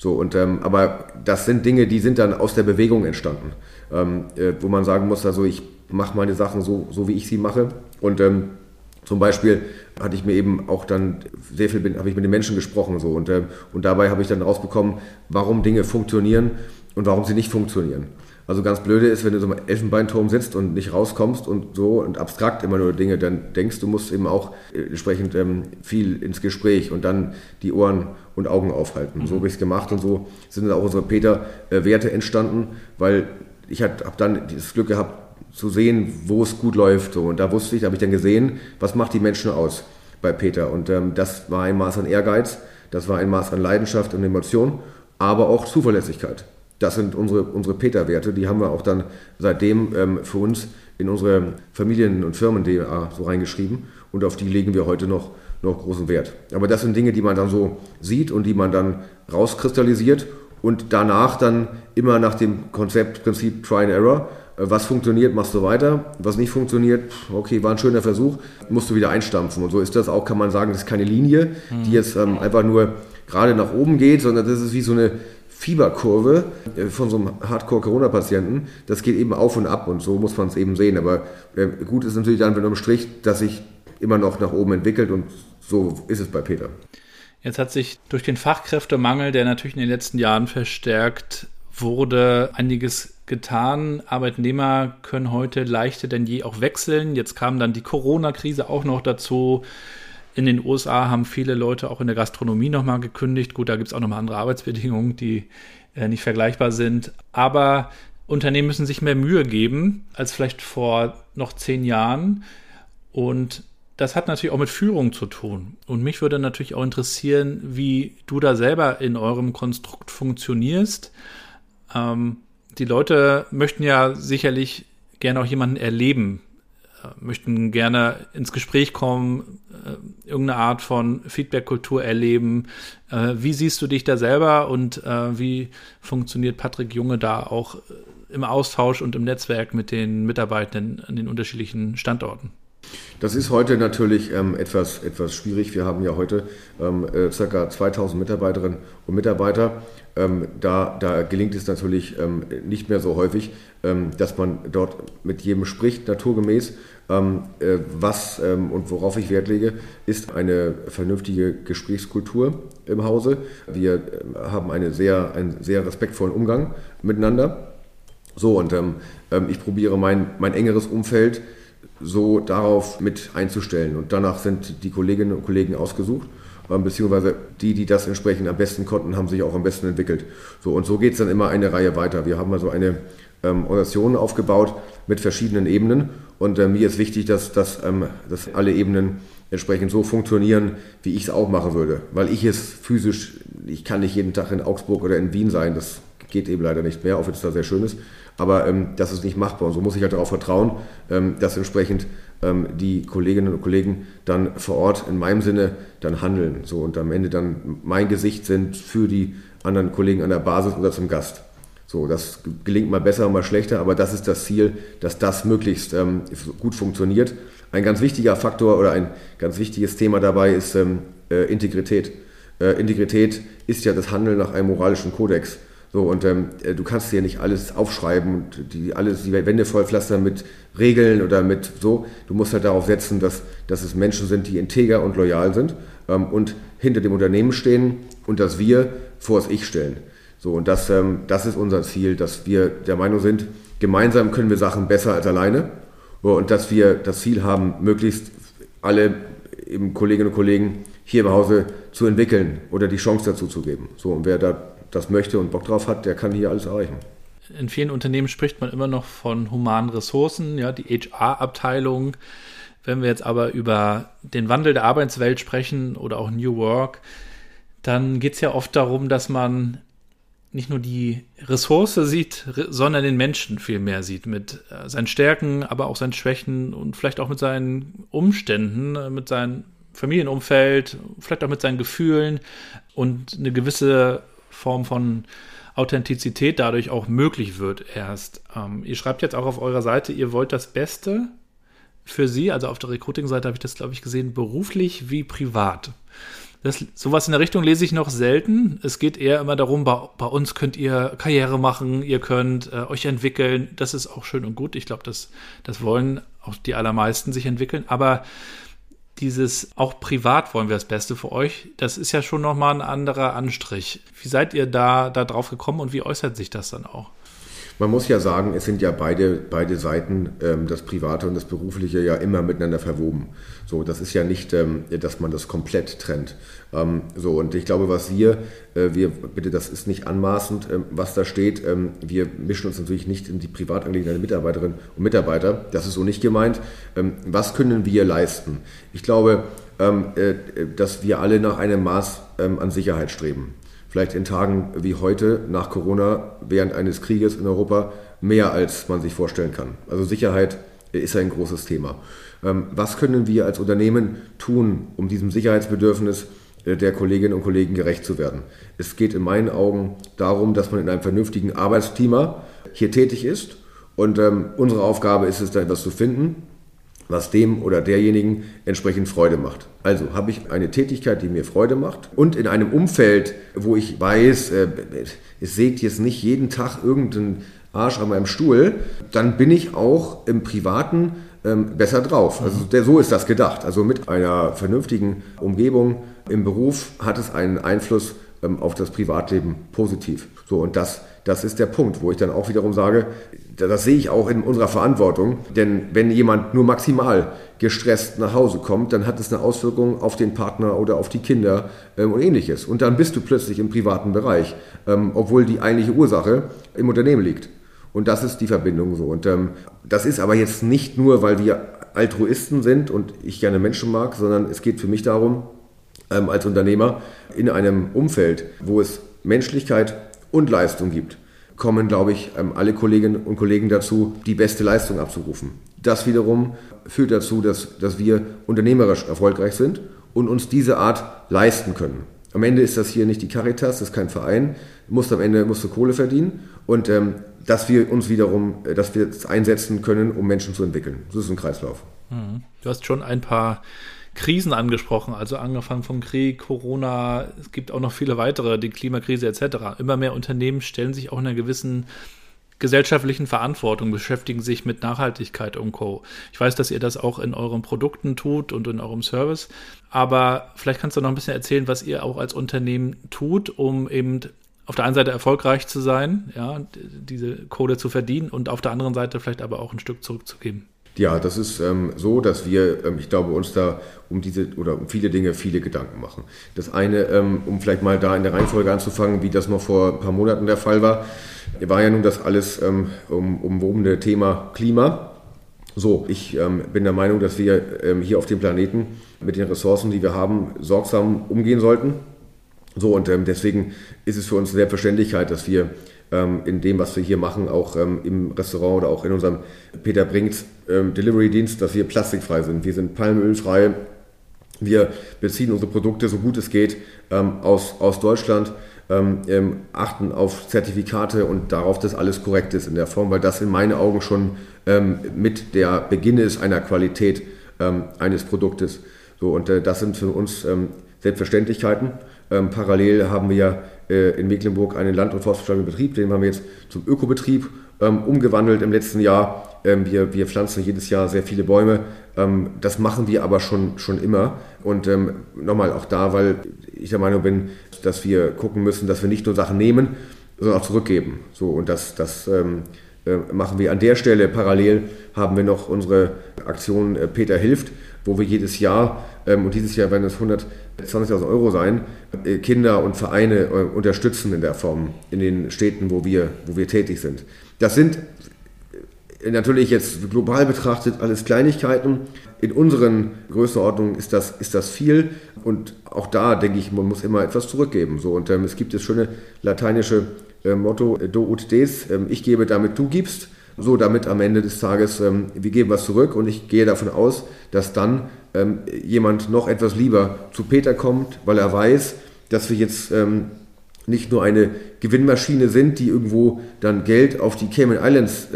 So, und, ähm, aber das sind Dinge, die sind dann aus der Bewegung entstanden, ähm, äh, wo man sagen muss, also ich mache meine Sachen so, so wie ich sie mache. Und ähm, zum Beispiel hatte ich mir eben auch dann sehr viel, habe ich mit den Menschen gesprochen so und, äh, und dabei habe ich dann rausbekommen, warum Dinge funktionieren und warum sie nicht funktionieren. Also ganz blöde ist, wenn du so im Elfenbeinturm sitzt und nicht rauskommst und so und abstrakt immer nur Dinge dann denkst, du musst eben auch äh, entsprechend ähm, viel ins Gespräch und dann die Ohren und Augen aufhalten. Mhm. So habe ich es gemacht und so sind dann auch unsere Peter-Werte äh, entstanden, weil ich habe dann das Glück gehabt zu sehen, wo es gut läuft. So. Und da wusste ich, da habe ich dann gesehen, was macht die Menschen aus bei Peter. Und ähm, das war ein Maß an Ehrgeiz, das war ein Maß an Leidenschaft und Emotion, aber auch Zuverlässigkeit. Das sind unsere, unsere Peter-Werte, die haben wir auch dann seitdem ähm, für uns in unsere Familien- und Firmen-DNA so reingeschrieben und auf die legen wir heute noch, noch großen Wert. Aber das sind Dinge, die man dann so sieht und die man dann rauskristallisiert und danach dann immer nach dem Konzept, Prinzip Try and Error, äh, was funktioniert, machst du weiter. Was nicht funktioniert, okay, war ein schöner Versuch, musst du wieder einstampfen. Und so ist das auch, kann man sagen, das ist keine Linie, die jetzt ähm, einfach nur gerade nach oben geht, sondern das ist wie so eine Fieberkurve äh, von so einem Hardcore-Corona-Patienten, das geht eben auf und ab und so muss man es eben sehen. Aber äh, gut ist natürlich dann, wenn im Strich, dass sich immer noch nach oben entwickelt und so ist es bei Peter. Jetzt hat sich durch den Fachkräftemangel, der natürlich in den letzten Jahren verstärkt wurde, einiges getan. Arbeitnehmer können heute leichter denn je auch wechseln. Jetzt kam dann die Corona-Krise auch noch dazu. In den USA haben viele Leute auch in der Gastronomie nochmal gekündigt. Gut, da gibt es auch nochmal andere Arbeitsbedingungen, die äh, nicht vergleichbar sind. Aber Unternehmen müssen sich mehr Mühe geben als vielleicht vor noch zehn Jahren. Und das hat natürlich auch mit Führung zu tun. Und mich würde natürlich auch interessieren, wie du da selber in eurem Konstrukt funktionierst. Ähm, die Leute möchten ja sicherlich gerne auch jemanden erleben, äh, möchten gerne ins Gespräch kommen, äh, irgendeine Art von Feedback-Kultur erleben. Äh, wie siehst du dich da selber und äh, wie funktioniert Patrick Junge da auch äh, im Austausch und im Netzwerk mit den Mitarbeitenden an den unterschiedlichen Standorten? Das ist heute natürlich ähm, etwas, etwas schwierig. Wir haben ja heute ähm, äh, ca. 2000 Mitarbeiterinnen und Mitarbeiter. Ähm, da, da, gelingt es natürlich ähm, nicht mehr so häufig, ähm, dass man dort mit jedem spricht, naturgemäß. Ähm, äh, was und worauf ich Wert lege, ist eine vernünftige Gesprächskultur im Hause. Wir haben eine sehr, einen sehr respektvollen Umgang miteinander. So, und ich probiere mein, mein engeres Umfeld so darauf mit einzustellen. Und danach sind die Kolleginnen und Kollegen ausgesucht, ähm, beziehungsweise die, die das entsprechend am besten konnten, haben sich auch am besten entwickelt. So, und so geht es dann immer eine Reihe weiter. Wir haben also eine ähm, Organisation aufgebaut mit verschiedenen Ebenen. Und äh, mir ist wichtig, dass, dass, ähm, dass alle Ebenen entsprechend so funktionieren, wie ich es auch machen würde. Weil ich es physisch, ich kann nicht jeden Tag in Augsburg oder in Wien sein, das geht eben leider nicht mehr, auch wenn es da sehr schön ist. Aber ähm, das ist nicht machbar. Und so muss ich halt darauf vertrauen, ähm, dass entsprechend ähm, die Kolleginnen und Kollegen dann vor Ort in meinem Sinne dann handeln. So und am Ende dann mein Gesicht sind für die anderen Kollegen an der Basis oder zum Gast. So, das gelingt mal besser, mal schlechter, aber das ist das Ziel, dass das möglichst ähm, gut funktioniert. Ein ganz wichtiger Faktor oder ein ganz wichtiges Thema dabei ist ähm, äh, Integrität. Äh, Integrität ist ja das Handeln nach einem moralischen Kodex. So, und ähm, äh, du kannst dir nicht alles aufschreiben und die, alles, die Wände vollpflastern mit Regeln oder mit so. Du musst halt darauf setzen, dass, dass es Menschen sind, die integer und loyal sind ähm, und hinter dem Unternehmen stehen und dass wir vor das Ich stellen. So, und das, ähm, das ist unser Ziel, dass wir der Meinung sind, gemeinsam können wir Sachen besser als alleine und dass wir das Ziel haben, möglichst alle eben Kolleginnen und Kollegen hier im Hause zu entwickeln oder die Chance dazu zu geben. So, und wer da das möchte und Bock drauf hat, der kann hier alles erreichen. In vielen Unternehmen spricht man immer noch von humanen Ressourcen, ja, die HR-Abteilung. Wenn wir jetzt aber über den Wandel der Arbeitswelt sprechen oder auch New Work, dann geht es ja oft darum, dass man nicht nur die Ressource sieht, sondern den Menschen viel mehr sieht, mit äh, seinen Stärken, aber auch seinen Schwächen und vielleicht auch mit seinen Umständen, äh, mit seinem Familienumfeld, vielleicht auch mit seinen Gefühlen und eine gewisse Form von Authentizität dadurch auch möglich wird erst. Ähm, ihr schreibt jetzt auch auf eurer Seite, ihr wollt das Beste für sie, also auf der Recruiting-Seite habe ich das, glaube ich, gesehen, beruflich wie privat. Das, sowas in der Richtung lese ich noch selten. Es geht eher immer darum, bei, bei uns könnt ihr Karriere machen, ihr könnt äh, euch entwickeln. Das ist auch schön und gut. Ich glaube, das, das wollen auch die allermeisten sich entwickeln. Aber dieses auch privat wollen wir das Beste für euch, das ist ja schon nochmal ein anderer Anstrich. Wie seid ihr da, da drauf gekommen und wie äußert sich das dann auch? Man muss ja sagen, es sind ja beide, beide Seiten, ähm, das Private und das Berufliche, ja immer miteinander verwoben. So, das ist ja nicht, ähm, dass man das komplett trennt. Ähm, so, und ich glaube, was wir, äh, wir, bitte, das ist nicht anmaßend, ähm, was da steht. Ähm, wir mischen uns natürlich nicht in die Privatangelegenheiten der Mitarbeiterinnen und Mitarbeiter. Das ist so nicht gemeint. Ähm, was können wir leisten? Ich glaube, äh, dass wir alle nach einem Maß an Sicherheit streben vielleicht in Tagen wie heute nach Corona während eines Krieges in Europa mehr, als man sich vorstellen kann. Also Sicherheit ist ein großes Thema. Ähm, was können wir als Unternehmen tun, um diesem Sicherheitsbedürfnis äh, der Kolleginnen und Kollegen gerecht zu werden? Es geht in meinen Augen darum, dass man in einem vernünftigen Arbeitsklima hier tätig ist. Und ähm, unsere Aufgabe ist es, da etwas zu finden, was dem oder derjenigen entsprechend Freude macht. Also habe ich eine Tätigkeit, die mir Freude macht und in einem Umfeld, wo ich weiß, äh, es sägt jetzt nicht jeden Tag irgendein Arsch an meinem Stuhl, dann bin ich auch im Privaten ähm, besser drauf. Also der, so ist das gedacht. Also mit einer vernünftigen Umgebung im Beruf hat es einen Einfluss ähm, auf das Privatleben positiv. So und das, das ist der Punkt, wo ich dann auch wiederum sage, das sehe ich auch in unserer Verantwortung, denn wenn jemand nur maximal gestresst nach Hause kommt, dann hat es eine Auswirkung auf den Partner oder auf die Kinder ähm, und ähnliches. Und dann bist du plötzlich im privaten Bereich, ähm, obwohl die eigentliche Ursache im Unternehmen liegt. Und das ist die Verbindung so. Und ähm, das ist aber jetzt nicht nur, weil wir Altruisten sind und ich gerne Menschen mag, sondern es geht für mich darum, als Unternehmer in einem Umfeld, wo es Menschlichkeit und Leistung gibt, kommen, glaube ich, ähm, alle Kolleginnen und Kollegen dazu, die beste Leistung abzurufen. Das wiederum führt dazu, dass, dass wir unternehmerisch erfolgreich sind und uns diese Art leisten können. Am Ende ist das hier nicht die Caritas, das ist kein Verein, musst am Ende musst du Kohle verdienen und ähm, dass wir uns wiederum, äh, dass wir es einsetzen können, um Menschen zu entwickeln. Das ist ein Kreislauf. Mhm. Du hast schon ein paar Krisen angesprochen, also angefangen vom Krieg, Corona, es gibt auch noch viele weitere, die Klimakrise etc. Immer mehr Unternehmen stellen sich auch in einer gewissen gesellschaftlichen Verantwortung, beschäftigen sich mit Nachhaltigkeit und Co. Ich weiß, dass ihr das auch in euren Produkten tut und in eurem Service, aber vielleicht kannst du noch ein bisschen erzählen, was ihr auch als Unternehmen tut, um eben auf der einen Seite erfolgreich zu sein, ja, diese Kohle zu verdienen und auf der anderen Seite vielleicht aber auch ein Stück zurückzugeben. Ja, das ist ähm, so, dass wir, ähm, ich glaube, uns da um diese oder um viele Dinge viele Gedanken machen. Das eine, ähm, um vielleicht mal da in der Reihenfolge anzufangen, wie das noch vor ein paar Monaten der Fall war, war ja nun das alles ähm, um, umwobene Thema Klima. So, ich ähm, bin der Meinung, dass wir ähm, hier auf dem Planeten mit den Ressourcen, die wir haben, sorgsam umgehen sollten so, und deswegen ist es für uns eine Selbstverständlichkeit, dass wir ähm, in dem, was wir hier machen, auch ähm, im Restaurant oder auch in unserem Peter Brinks ähm, Delivery-Dienst, dass wir plastikfrei sind. Wir sind palmölfrei. Wir beziehen unsere Produkte, so gut es geht, ähm, aus, aus Deutschland, ähm, achten auf Zertifikate und darauf, dass alles korrekt ist in der Form, weil das in meinen Augen schon mit der Beginn ist einer Qualität eines Produktes. So, und äh, das sind für uns Selbstverständlichkeiten. Ähm, parallel haben wir äh, in Mecklenburg einen Land- und forstwirtschaftlichen Betrieb, den haben wir jetzt zum Ökobetrieb ähm, umgewandelt im letzten Jahr. Ähm, wir, wir pflanzen jedes Jahr sehr viele Bäume. Ähm, das machen wir aber schon, schon immer. Und ähm, nochmal auch da, weil ich der Meinung bin, dass wir gucken müssen, dass wir nicht nur Sachen nehmen, sondern auch zurückgeben. So, und das, das ähm, äh, machen wir an der Stelle. Parallel haben wir noch unsere Aktion äh, Peter hilft, wo wir jedes Jahr, ähm, und dieses Jahr werden es 120.000 Euro sein, äh, Kinder und Vereine unterstützen in der Form in den Städten, wo wir, wo wir tätig sind. Das sind natürlich jetzt global betrachtet alles Kleinigkeiten. In unseren Größenordnungen ist das, ist das viel und auch da denke ich, man muss immer etwas zurückgeben. So, und ähm, es gibt das schöne lateinische äh, Motto Do ut des, ähm, ich gebe, damit du gibst. So, damit am Ende des Tages, ähm, wir geben was zurück und ich gehe davon aus, dass dann ähm, jemand noch etwas lieber zu Peter kommt, weil er weiß, dass wir jetzt nicht nur eine Gewinnmaschine sind, die irgendwo dann Geld auf die Cayman Islands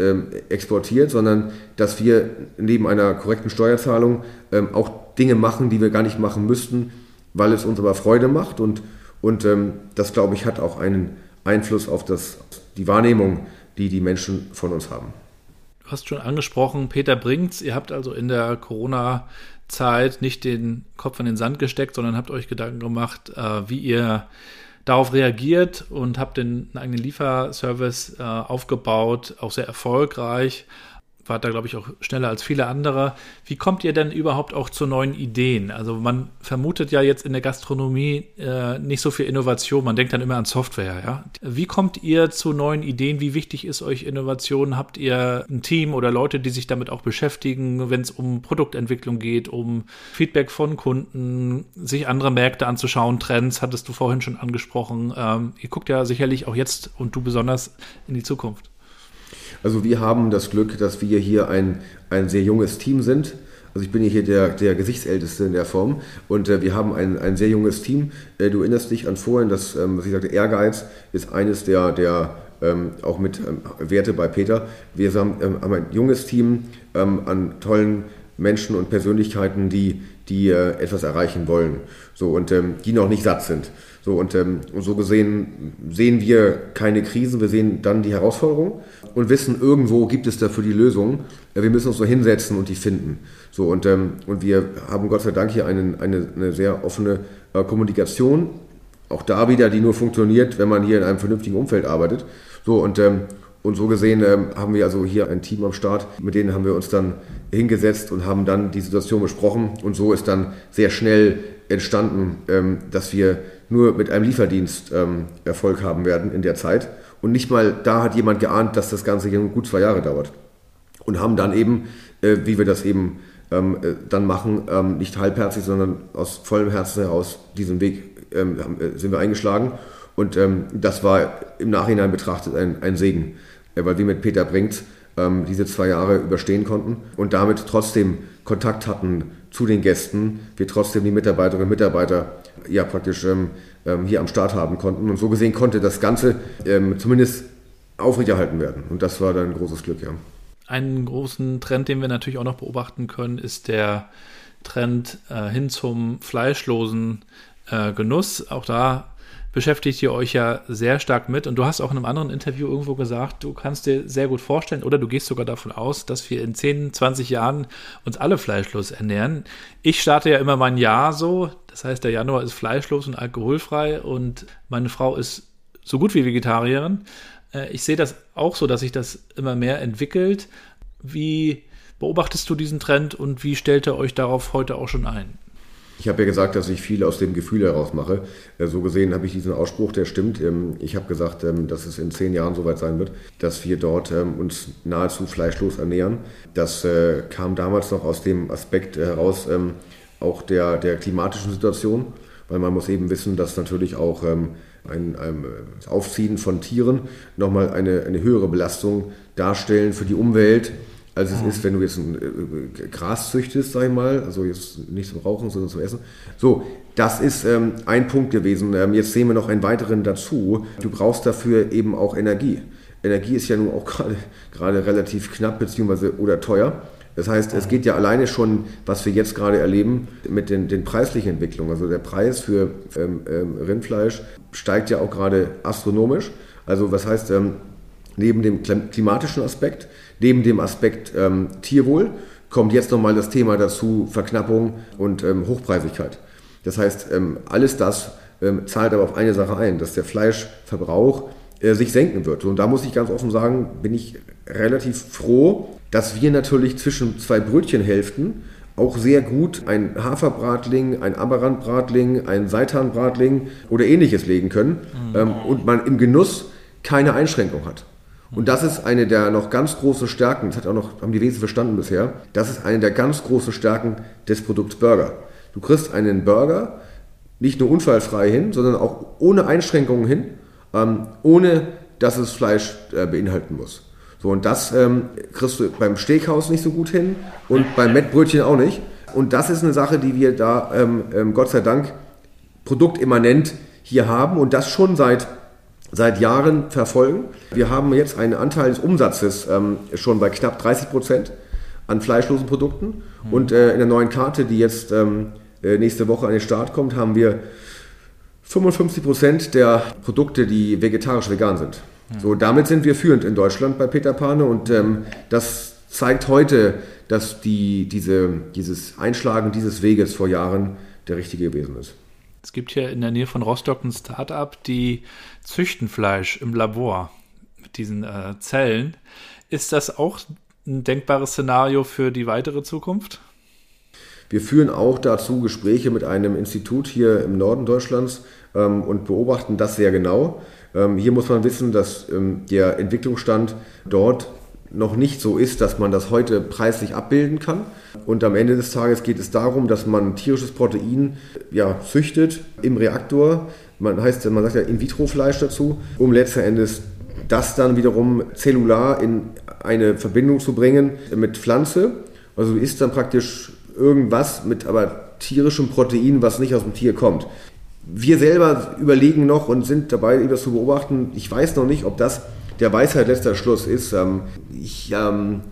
exportiert, sondern dass wir neben einer korrekten Steuerzahlung auch Dinge machen, die wir gar nicht machen müssten, weil es uns aber Freude macht und, und das, glaube ich, hat auch einen Einfluss auf das, die Wahrnehmung, die die Menschen von uns haben. Du hast schon angesprochen, Peter Brinks, ihr habt also in der Corona-Zeit nicht den Kopf in den Sand gesteckt, sondern habt euch Gedanken gemacht, äh, wie ihr darauf reagiert und habt den eigenen Lieferservice äh, aufgebaut, auch sehr erfolgreich wart da, glaube ich, auch schneller als viele andere. Wie kommt ihr denn überhaupt auch zu neuen Ideen? Also man vermutet ja jetzt in der Gastronomie äh, nicht so viel Innovation, man denkt dann immer an Software, ja. Wie kommt ihr zu neuen Ideen? Wie wichtig ist euch Innovation? Habt ihr ein Team oder Leute, die sich damit auch beschäftigen, wenn es um Produktentwicklung geht, um Feedback von Kunden, sich andere Märkte anzuschauen, Trends, hattest du vorhin schon angesprochen. Ähm, ihr guckt ja sicherlich auch jetzt und du besonders in die Zukunft. Also wir haben das Glück, dass wir hier ein, ein sehr junges Team sind. Also ich bin hier der, der Gesichtsälteste in der Form und äh, wir haben ein, ein sehr junges Team. Äh, du erinnerst dich an vorhin, dass, ähm, was ich sagte, Ehrgeiz ist eines der, der ähm, auch mit ähm, Werte bei Peter. Wir haben, ähm, haben ein junges Team ähm, an tollen Menschen und Persönlichkeiten, die, die äh, etwas erreichen wollen so, und ähm, die noch nicht satt sind. So, und, ähm, so gesehen sehen wir keine Krisen, wir sehen dann die Herausforderung und wissen, irgendwo gibt es dafür die Lösung. Wir müssen uns so hinsetzen und die finden. So, und, ähm, und wir haben Gott sei Dank hier einen, eine, eine sehr offene äh, Kommunikation. Auch da wieder, die nur funktioniert, wenn man hier in einem vernünftigen Umfeld arbeitet. So, und, ähm, und so gesehen ähm, haben wir also hier ein Team am Start, mit denen haben wir uns dann hingesetzt und haben dann die Situation besprochen. Und so ist dann sehr schnell entstanden, ähm, dass wir nur mit einem Lieferdienst ähm, Erfolg haben werden in der Zeit. Und nicht mal da hat jemand geahnt, dass das Ganze gut zwei Jahre dauert. Und haben dann eben, äh, wie wir das eben ähm, äh, dann machen, ähm, nicht halbherzig, sondern aus vollem Herzen heraus diesen Weg ähm, äh, sind wir eingeschlagen. Und ähm, das war im Nachhinein betrachtet ein, ein Segen, äh, weil wir mit Peter Brinks ähm, diese zwei Jahre überstehen konnten und damit trotzdem Kontakt hatten zu den Gästen, wir trotzdem die Mitarbeiterinnen und Mitarbeiter ja praktisch ähm, ähm, hier am Start haben konnten. Und so gesehen konnte das Ganze ähm, zumindest aufrechterhalten werden. Und das war dann ein großes Glück, ja. Einen großen Trend, den wir natürlich auch noch beobachten können, ist der Trend äh, hin zum fleischlosen äh, Genuss. Auch da beschäftigt ihr euch ja sehr stark mit. Und du hast auch in einem anderen Interview irgendwo gesagt, du kannst dir sehr gut vorstellen oder du gehst sogar davon aus, dass wir in 10, 20 Jahren uns alle fleischlos ernähren. Ich starte ja immer mein Jahr so. Das heißt, der Januar ist fleischlos und alkoholfrei und meine Frau ist so gut wie Vegetarierin. Äh, ich sehe das auch so, dass sich das immer mehr entwickelt. Wie beobachtest du diesen Trend und wie stellt ihr euch darauf heute auch schon ein? Ich habe ja gesagt, dass ich viel aus dem Gefühl heraus mache. Äh, so gesehen habe ich diesen Ausspruch, der stimmt. Ähm, ich habe gesagt, ähm, dass es in zehn Jahren soweit sein wird, dass wir dort ähm, uns nahezu fleischlos ernähren. Das äh, kam damals noch aus dem Aspekt heraus, auch der, der klimatischen Situation, weil man muss eben wissen, dass natürlich auch ein, ein Aufziehen von Tieren nochmal eine, eine höhere Belastung darstellen für die Umwelt als es ist, wenn du jetzt ein äh, Gras züchtest, sag ich mal, also jetzt nicht zum Rauchen, sondern zum Essen. So, das ist ähm, ein Punkt gewesen. Ähm, jetzt sehen wir noch einen weiteren dazu. Du brauchst dafür eben auch Energie. Energie ist ja nun auch <laughs> gerade relativ knapp beziehungsweise oder teuer. Das heißt, es geht ja alleine schon, was wir jetzt gerade erleben, mit den, den preislichen Entwicklungen. Also der Preis für ähm, ähm, Rindfleisch steigt ja auch gerade astronomisch. Also was heißt, ähm, neben dem klimatischen Aspekt Neben dem Aspekt ähm, Tierwohl kommt jetzt nochmal das Thema dazu, Verknappung und ähm, Hochpreisigkeit. Das heißt, ähm, alles das ähm, zahlt aber auf eine Sache ein, dass der Fleischverbrauch äh, sich senken wird. Und da muss ich ganz offen sagen, bin ich relativ froh, dass wir natürlich zwischen zwei Brötchenhälften auch sehr gut ein Haferbratling, ein Amarantbratling, ein Seitanbratling oder ähnliches legen können mhm. ähm, und man im Genuss keine Einschränkung hat. Und das ist eine der noch ganz großen Stärken, das hat auch noch, haben die wenigsten verstanden bisher, das ist eine der ganz großen Stärken des Produkts Burger. Du kriegst einen Burger nicht nur unfallfrei hin, sondern auch ohne Einschränkungen hin, ähm, ohne dass es Fleisch äh, beinhalten muss. So, und das ähm, kriegst du beim Steakhouse nicht so gut hin und beim Mettbrötchen auch nicht. Und das ist eine Sache, die wir da ähm, ähm Gott sei Dank produktimmanent hier haben und das schon seit seit Jahren verfolgen. Wir haben jetzt einen Anteil des Umsatzes ähm, schon bei knapp 30 Prozent an fleischlosen Produkten. Mhm. Und äh, in der neuen Karte, die jetzt ähm, äh, nächste Woche an den Start kommt, haben wir 55 Prozent der Produkte, die vegetarisch-vegan sind. Mhm. So, damit sind wir führend in Deutschland bei Peter Pane und ähm, das zeigt heute, dass die, diese, dieses Einschlagen dieses Weges vor Jahren der richtige gewesen ist. Es gibt hier in der Nähe von Rostock ein Start-up, die züchten Fleisch im Labor mit diesen äh, Zellen. Ist das auch ein denkbares Szenario für die weitere Zukunft? Wir führen auch dazu Gespräche mit einem Institut hier im Norden Deutschlands ähm, und beobachten das sehr genau. Ähm, hier muss man wissen, dass ähm, der Entwicklungsstand dort noch nicht so ist, dass man das heute preislich abbilden kann. Und am Ende des Tages geht es darum, dass man tierisches Protein ja, züchtet im Reaktor. Man, heißt, man sagt ja In-vitro-Fleisch dazu, um letzten Endes das dann wiederum zellular in eine Verbindung zu bringen mit Pflanze. Also du isst dann praktisch irgendwas mit aber tierischem Protein, was nicht aus dem Tier kommt. Wir selber überlegen noch und sind dabei, das zu beobachten. Ich weiß noch nicht, ob das der Weisheit letzter Schluss ist. Ähm, ich, ähm,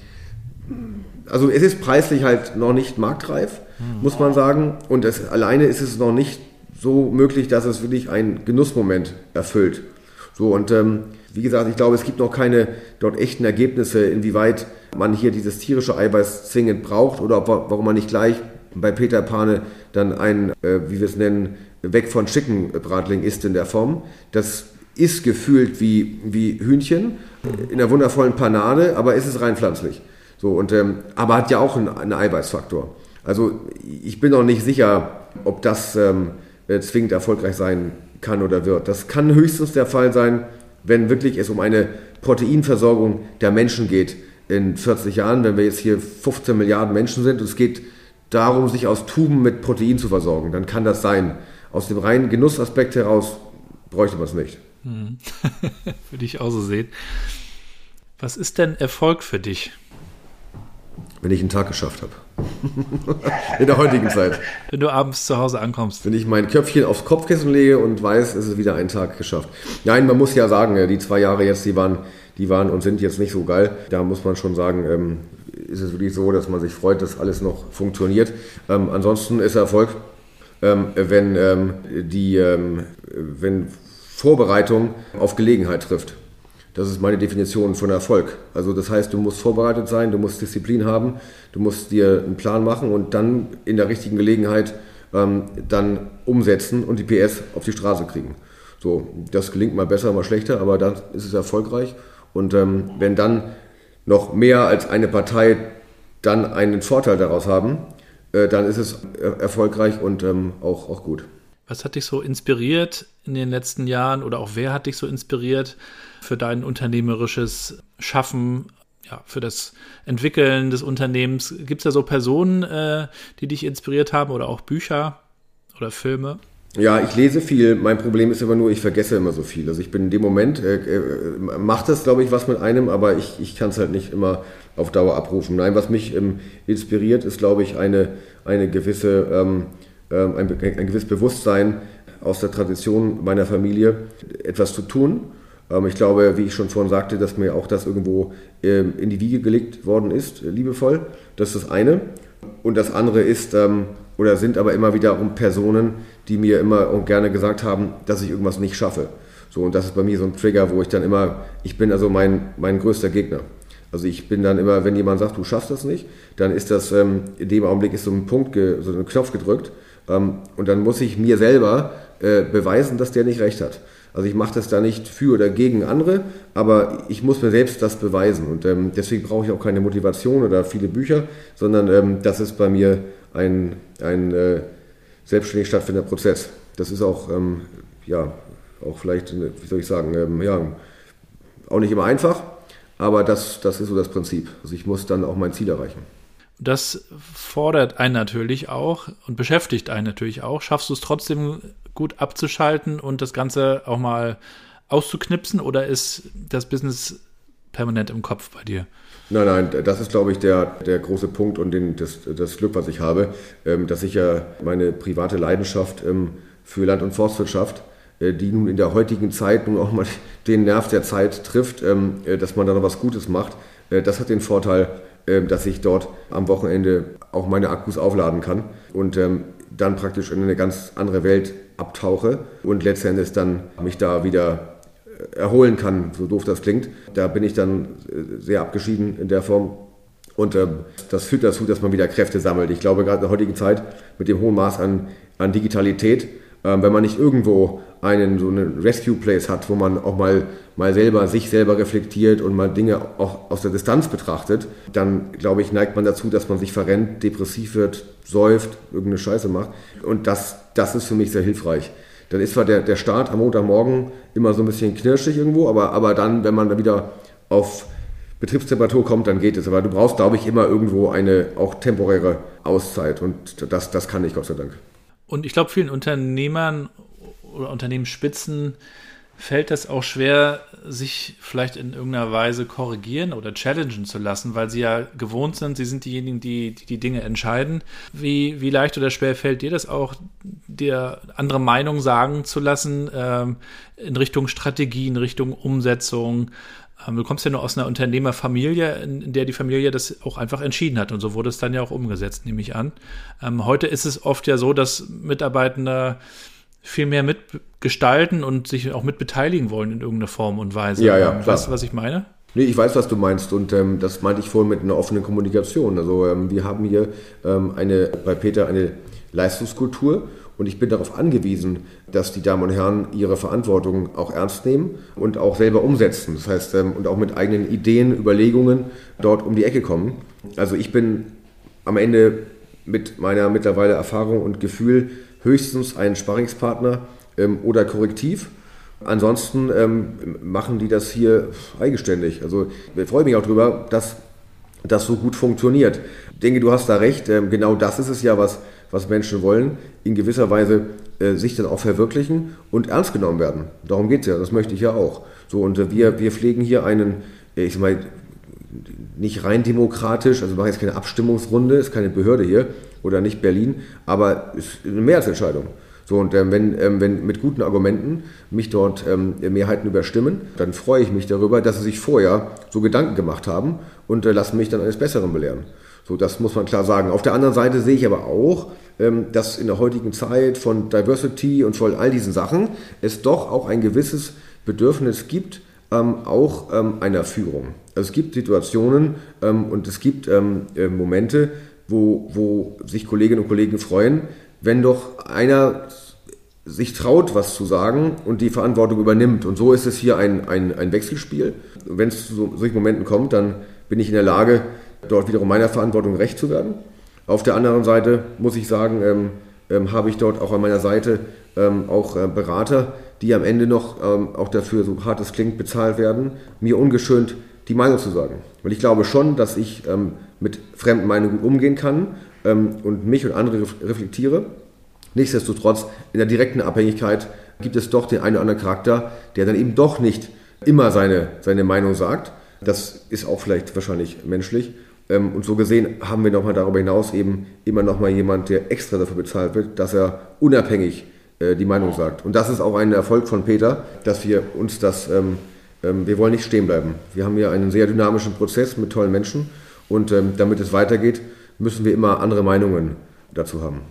also es ist preislich halt noch nicht marktreif, mhm. muss man sagen. Und es, alleine ist es noch nicht so möglich, dass es wirklich einen Genussmoment erfüllt. So und ähm, wie gesagt, ich glaube, es gibt noch keine dort echten Ergebnisse, inwieweit man hier dieses tierische Eiweiß zwingend braucht oder ob, warum man nicht gleich bei Peter Pane dann ein, äh, wie wir es nennen, weg von Chicken Bratling isst in der Form. Das ist gefühlt wie, wie Hühnchen in einer wundervollen Panade, aber ist es rein pflanzlich. So, und, ähm, aber hat ja auch einen, einen Eiweißfaktor. Also ich bin noch nicht sicher, ob das ähm, äh, zwingend erfolgreich sein kann oder wird. Das kann höchstens der Fall sein, wenn wirklich es um eine Proteinversorgung der Menschen geht in 40 Jahren, wenn wir jetzt hier 15 Milliarden Menschen sind. Es geht darum, sich aus Tuben mit Protein zu versorgen. Dann kann das sein. Aus dem reinen Genussaspekt heraus bräuchte man es nicht. Hm. <laughs> Würde ich auch so sehen. Was ist denn Erfolg für dich? Wenn ich einen Tag geschafft habe. <laughs> In der heutigen Zeit. Wenn du abends zu Hause ankommst. Wenn ich mein Köpfchen aufs Kopfkissen lege und weiß, es ist wieder ein Tag geschafft. Nein, man muss ja sagen, die zwei Jahre jetzt, die waren, die waren und sind jetzt nicht so geil. Da muss man schon sagen, ähm, ist es wirklich so, dass man sich freut, dass alles noch funktioniert. Ähm, ansonsten ist Erfolg, ähm, wenn, die, wenn Vorbereitung auf Gelegenheit trifft. Das ist meine Definition von Erfolg. Also das heißt, du musst vorbereitet sein, du musst Disziplin haben, du musst dir einen Plan machen und dann in der richtigen Gelegenheit ähm, dann umsetzen und die PS auf die Straße kriegen. So, das gelingt mal besser, mal schlechter, aber dann ist es erfolgreich. Und ähm, wenn dann noch mehr als eine Partei dann einen Vorteil daraus haben, äh, dann ist es er erfolgreich und ähm, auch, auch gut. Was hat dich so inspiriert in den letzten Jahren oder auch wer hat dich so inspiriert für dein unternehmerisches Schaffen, ja, für das Entwickeln des Unternehmens? Gibt es da so Personen, äh, die dich inspiriert haben oder auch Bücher oder Filme? Ja, ich lese viel. Mein Problem ist aber nur, ich vergesse immer so viel. Also ich bin in dem Moment, äh, äh, macht das, glaube ich, was mit einem, aber ich, ich kann es halt nicht immer auf Dauer abrufen. Nein, was mich ähm, inspiriert, ist, glaube ich, eine, eine gewisse ähm, ein, ein gewisses Bewusstsein aus der Tradition meiner Familie, etwas zu tun. Ähm, ich glaube, wie ich schon vorhin sagte, dass mir auch das irgendwo ähm, in die Wiege gelegt worden ist, liebevoll. Das ist das eine. Und das andere ist, oder sind aber immer wiederum Personen, die mir immer und gerne gesagt haben, dass ich irgendwas nicht schaffe. So, und das ist bei mir so ein Trigger, wo ich dann immer, ich bin also mein, mein größter Gegner. Also ich bin dann immer, wenn jemand sagt, du schaffst das nicht, dann ist das, ähm, in dem Augenblick ist so ein Punkt, so ein Knopf gedrückt ähm, und dann muss ich mir selber äh, beweisen, dass der nicht recht hat. Also ich mache das da nicht für oder gegen andere, aber ich muss mir selbst das beweisen. Und ähm, deswegen brauche ich auch keine Motivation oder viele Bücher, sondern ähm, das ist bei mir ein, ein äh, selbstständig stattfindender Prozess. Das ist auch, ähm, ja, auch vielleicht, äh, wie soll ich sagen, ähm, ja, auch nicht immer einfach, aber das, das ist so das Prinzip. Also ich muss dann auch mein Ziel erreichen. Das fordert einen natürlich auch und beschäftigt einen natürlich auch. Schaffst du es trotzdem gut abzuschalten und das Ganze auch mal auszuknipsen oder ist das Business permanent im Kopf bei dir? Nein, nein, das ist, glaube ich, der, der große Punkt und den, das, das Glück, was ich habe, ähm, dass ich ja meine private Leidenschaft ähm, für Land- und Forstwirtschaft, äh, die nun in der heutigen Zeit nun auch mal den Nerv der Zeit trifft, ähm, äh, dass man da noch was Gutes macht, äh, das hat den Vorteil, dass ich dort am Wochenende auch meine Akkus aufladen kann und ähm, dann praktisch in eine ganz andere Welt abtauche und letztendlich dann mich da wieder äh, erholen kann, so doof das klingt. Da bin ich dann äh, sehr abgeschieden in der Form. Und ähm, das führt dazu, dass man wieder Kräfte sammelt. Ich glaube, gerade in der heutigen Zeit mit dem hohen Maß an, an Digitalität, ähm, wenn man nicht irgendwo einen so einen Rescue Place hat, wo man auch mal, mal selber sich selber reflektiert und mal Dinge auch aus der Distanz betrachtet, dann glaube ich, neigt man dazu, dass man sich verrennt, depressiv wird, säuft, irgendeine Scheiße macht. Und das, das ist für mich sehr hilfreich. Dann ist zwar der, der Start am Montagmorgen immer so ein bisschen knirschig irgendwo, aber, aber dann, wenn man da wieder auf Betriebstemperatur kommt, dann geht es. Aber du brauchst, glaube ich, immer irgendwo eine auch temporäre Auszeit. Und das, das kann ich, Gott sei Dank. Und ich glaube, vielen Unternehmern oder Unternehmensspitzen fällt das auch schwer, sich vielleicht in irgendeiner Weise korrigieren oder challengen zu lassen, weil sie ja gewohnt sind, sie sind diejenigen, die die, die Dinge entscheiden. Wie, wie leicht oder schwer fällt dir das auch, dir andere Meinung sagen zu lassen ähm, in Richtung Strategie, in Richtung Umsetzung? Ähm, du kommst ja nur aus einer Unternehmerfamilie, in, in, der die Familie das auch einfach entschieden hat und so wurde es dann ja auch umgesetzt, nehme ich an. Ähm, heute ist es oft ja so, dass Mitarbeitende viel mehr mitgestalten und sich auch mitbeteiligen wollen in irgendeiner Form und Weise. Ja, ja, klar. Weißt du, was ich meine? Nee, ich weiß, was du meinst und ähm, das meinte ich vorhin mit einer offenen Kommunikation. Also ähm, wir haben hier ähm, eine, bei Peter eine Leistungskultur und ich bin darauf angewiesen, dass die Damen und Herren ihre Verantwortung auch ernst nehmen und auch selber umsetzen. Das heißt, ähm, und auch mit eigenen Ideen, Überlegungen dort um die Ecke kommen. Also ich bin am Ende mit meiner mittlerweile Erfahrung und Gefühl höchstens einen Sparringspartner ähm, oder Korrektiv. Ansonsten ähm, machen die das hier eigenständig. Also ich freue mich auch darüber, dass das so gut funktioniert. Ich denke, du hast da recht. Ähm, genau das ist es ja, was, was Menschen wollen. In gewisser Weise äh, sich dann auch verwirklichen und ernst genommen werden. Darum geht es ja. Das möchte ich ja auch. So, und äh, wir, wir pflegen hier einen, äh, ich sag mal, nicht rein demokratisch, also wir machen jetzt keine Abstimmungsrunde, ist keine Behörde hier oder nicht Berlin, aber es ist eine Mehrheitsentscheidung. So, und ähm, wenn, ähm, wenn mit guten Argumenten mich dort ähm, Mehrheiten überstimmen, dann freue ich mich darüber, dass sie sich vorher so Gedanken gemacht haben und äh, lassen mich dann eines Besseren belehren. So, das muss man klar sagen. Auf der anderen Seite sehe ich aber auch, ähm, dass in der heutigen Zeit von Diversity und von all diesen Sachen es doch auch ein gewisses Bedürfnis gibt, ähm, auch ähm, einer Führung. Also es gibt Situationen und es gibt äh, Momente, wo, wo sich Kolleginnen und Kollegen freuen, wenn doch einer sich traut, was zu sagen und die Verantwortung übernimmt. Und so ist es hier ein, ein, ein Wechselspiel. Wenn es zu solchen Momenten kommt, dann bin ich in der Lage, dort wiederum meiner Verantwortung gerecht zu werden. Auf der anderen Seite muss ich sagen, ähm, ähm, habe ich dort auch an meiner Seite ähm, auch äh, Berater, die am Ende noch ähm, auch dafür, so hart es klingt, bezahlt werden, mir ungeschönt die Meinung zu sagen. Weil ich glaube schon, dass ich ähm, mit fremden Meinungen gut umgehen kann ähm, und mich und andere reflektiere. Nichtsdestotrotz, in der direkten Abhängigkeit gibt es doch den einen oder anderen Charakter, der dann eben doch nicht immer seine, seine Meinung sagt. Das ist auch vielleicht wahrscheinlich menschlich. Ähm, und so gesehen haben wir nochmal darüber hinaus eben immer nochmal jemand, der extra dafür bezahlt wird, dass er unabhängig äh, die Meinung sagt. Und das ist auch ein Erfolg von Peter, dass wir uns das, ähm, ähm, wir wollen nicht stehen bleiben. Wir haben hier einen sehr dynamischen Prozess mit tollen Menschen und ähm, damit es weitergeht, müssen wir immer andere Meinungen dazu haben.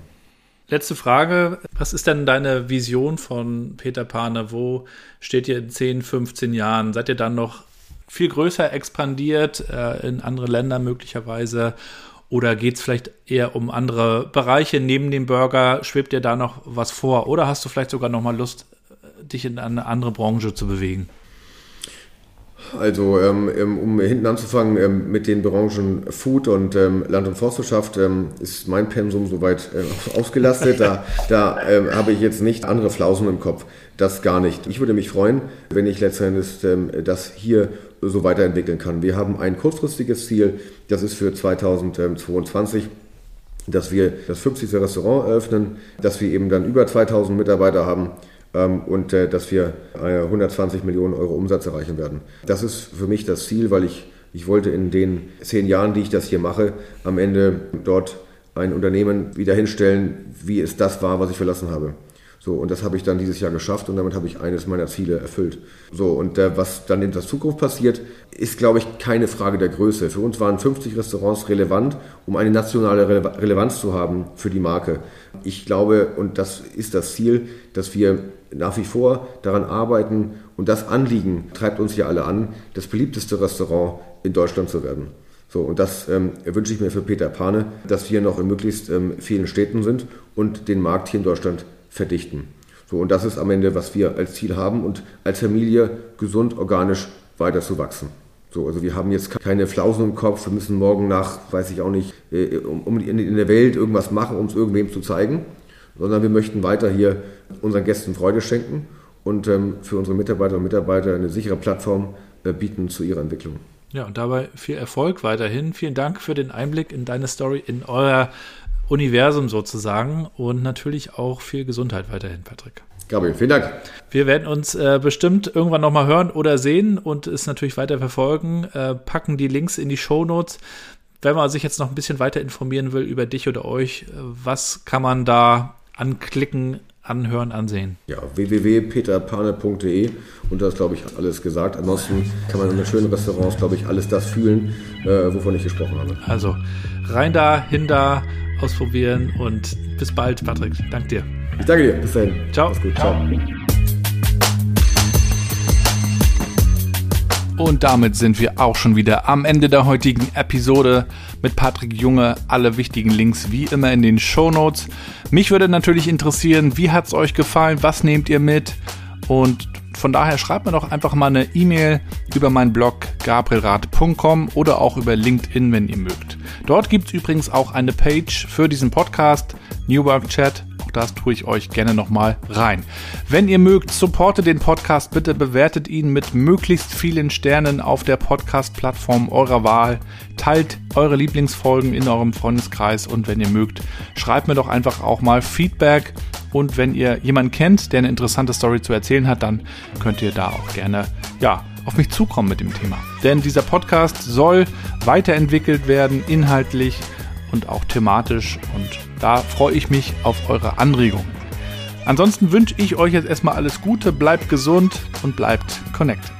Letzte Frage. Was ist denn deine Vision von Peter Pane? Wo steht ihr in 10, 15 Jahren? Seid ihr dann noch viel größer expandiert äh, in andere Länder möglicherweise? Oder geht es vielleicht eher um andere Bereiche neben dem Burger? Schwebt dir da noch was vor? Oder hast du vielleicht sogar noch mal Lust, äh, dich in eine andere Branche zu bewegen? Also, ähm, ähm, um hinten anzufangen, ähm, mit den Branchen Food und ähm, Land- und Forstwirtschaft ähm, ist mein Pensum soweit äh, ausgelastet. Da, da ähm, habe ich jetzt nicht andere Flausen im Kopf. Das gar nicht. Ich würde mich freuen, wenn ich letztendlich das hier so weiterentwickeln kann. Wir haben ein kurzfristiges Ziel, das ist für 2022 dass wir das 50. Restaurant eröffnen, dass wir eben dann über 2000 Mitarbeiter haben und äh, dass wir 120 äh, Millionen Euro Umsatz erreichen werden. Das ist für mich das Ziel, weil ich, ich wollte in den zehn Jahren, die ich das hier mache, am Ende dort ein Unternehmen wieder hinstellen, wie es das war, was ich verlassen habe. So, und das habe ich dann dieses Jahr geschafft und damit habe ich eines meiner Ziele erfüllt. So, und äh, was dann in der Zukunft passiert, ist, glaube ich, keine Frage der Größe. Für uns waren 50 Restaurants relevant, um eine nationale Rele Relevanz zu haben für die Marke. Ich glaube, und das ist das Ziel, dass wir nach wie vor daran arbeiten und das Anliegen treibt uns ja alle an, das beliebteste Restaurant in Deutschland zu werden. So, und das ähm, wünsche ich mir für Peter Pane, dass wir noch in möglichst ähm, vielen Städten sind und den Markt hier in Deutschland verdichten. So, und das ist am Ende, was wir als Ziel haben und als Familie gesund, organisch weiter zu wachsen. So, also wir haben jetzt keine Flausen im Kopf, wir müssen morgen nach, weiß ich auch nicht, äh, um, um in der Welt irgendwas machen, um es irgendwem zu zeigen, sondern wir möchten weiter hier unseren Gästen Freude schenken und ähm, für unsere Mitarbeiter und Mitarbeiter eine sichere Plattform äh, bieten zu ihrer Entwicklung. Ja, und dabei viel Erfolg weiterhin. Vielen Dank für den Einblick in deine Story, in euer Universum sozusagen und natürlich auch viel Gesundheit weiterhin, Patrick. Gabriel, vielen Dank. Wir werden uns äh, bestimmt irgendwann nochmal hören oder sehen und es natürlich weiter verfolgen. Äh, packen die Links in die Show Notes. Wenn man sich jetzt noch ein bisschen weiter informieren will über dich oder euch, äh, was kann man da anklicken, anhören, ansehen? Ja, www.peterpane.de und da ist, glaube ich, alles gesagt. Ansonsten kann man in den schönen Restaurants, glaube ich, alles das fühlen, äh, wovon ich gesprochen habe. Also rein da, hin da ausprobieren und bis bald, Patrick. Dank dir. Ich danke dir. Bis dahin. Ciao. Mach's gut. Ciao. Und damit sind wir auch schon wieder am Ende der heutigen Episode mit Patrick Junge. Alle wichtigen Links wie immer in den Show Notes. Mich würde natürlich interessieren, wie hat es euch gefallen? Was nehmt ihr mit? Und von daher schreibt mir doch einfach mal eine E-Mail über meinen Blog gabrielrate.com oder auch über LinkedIn, wenn ihr mögt. Dort gibt es übrigens auch eine Page für diesen Podcast, New Work Chat das tue ich euch gerne nochmal rein. Wenn ihr mögt, supporte den Podcast, bitte bewertet ihn mit möglichst vielen Sternen auf der Podcast-Plattform eurer Wahl. Teilt eure Lieblingsfolgen in eurem Freundeskreis und wenn ihr mögt, schreibt mir doch einfach auch mal Feedback. Und wenn ihr jemanden kennt, der eine interessante Story zu erzählen hat, dann könnt ihr da auch gerne, ja, auf mich zukommen mit dem Thema. Denn dieser Podcast soll weiterentwickelt werden, inhaltlich und auch thematisch. Und da freue ich mich auf eure Anregungen. Ansonsten wünsche ich euch jetzt erstmal alles Gute, bleibt gesund und bleibt connected.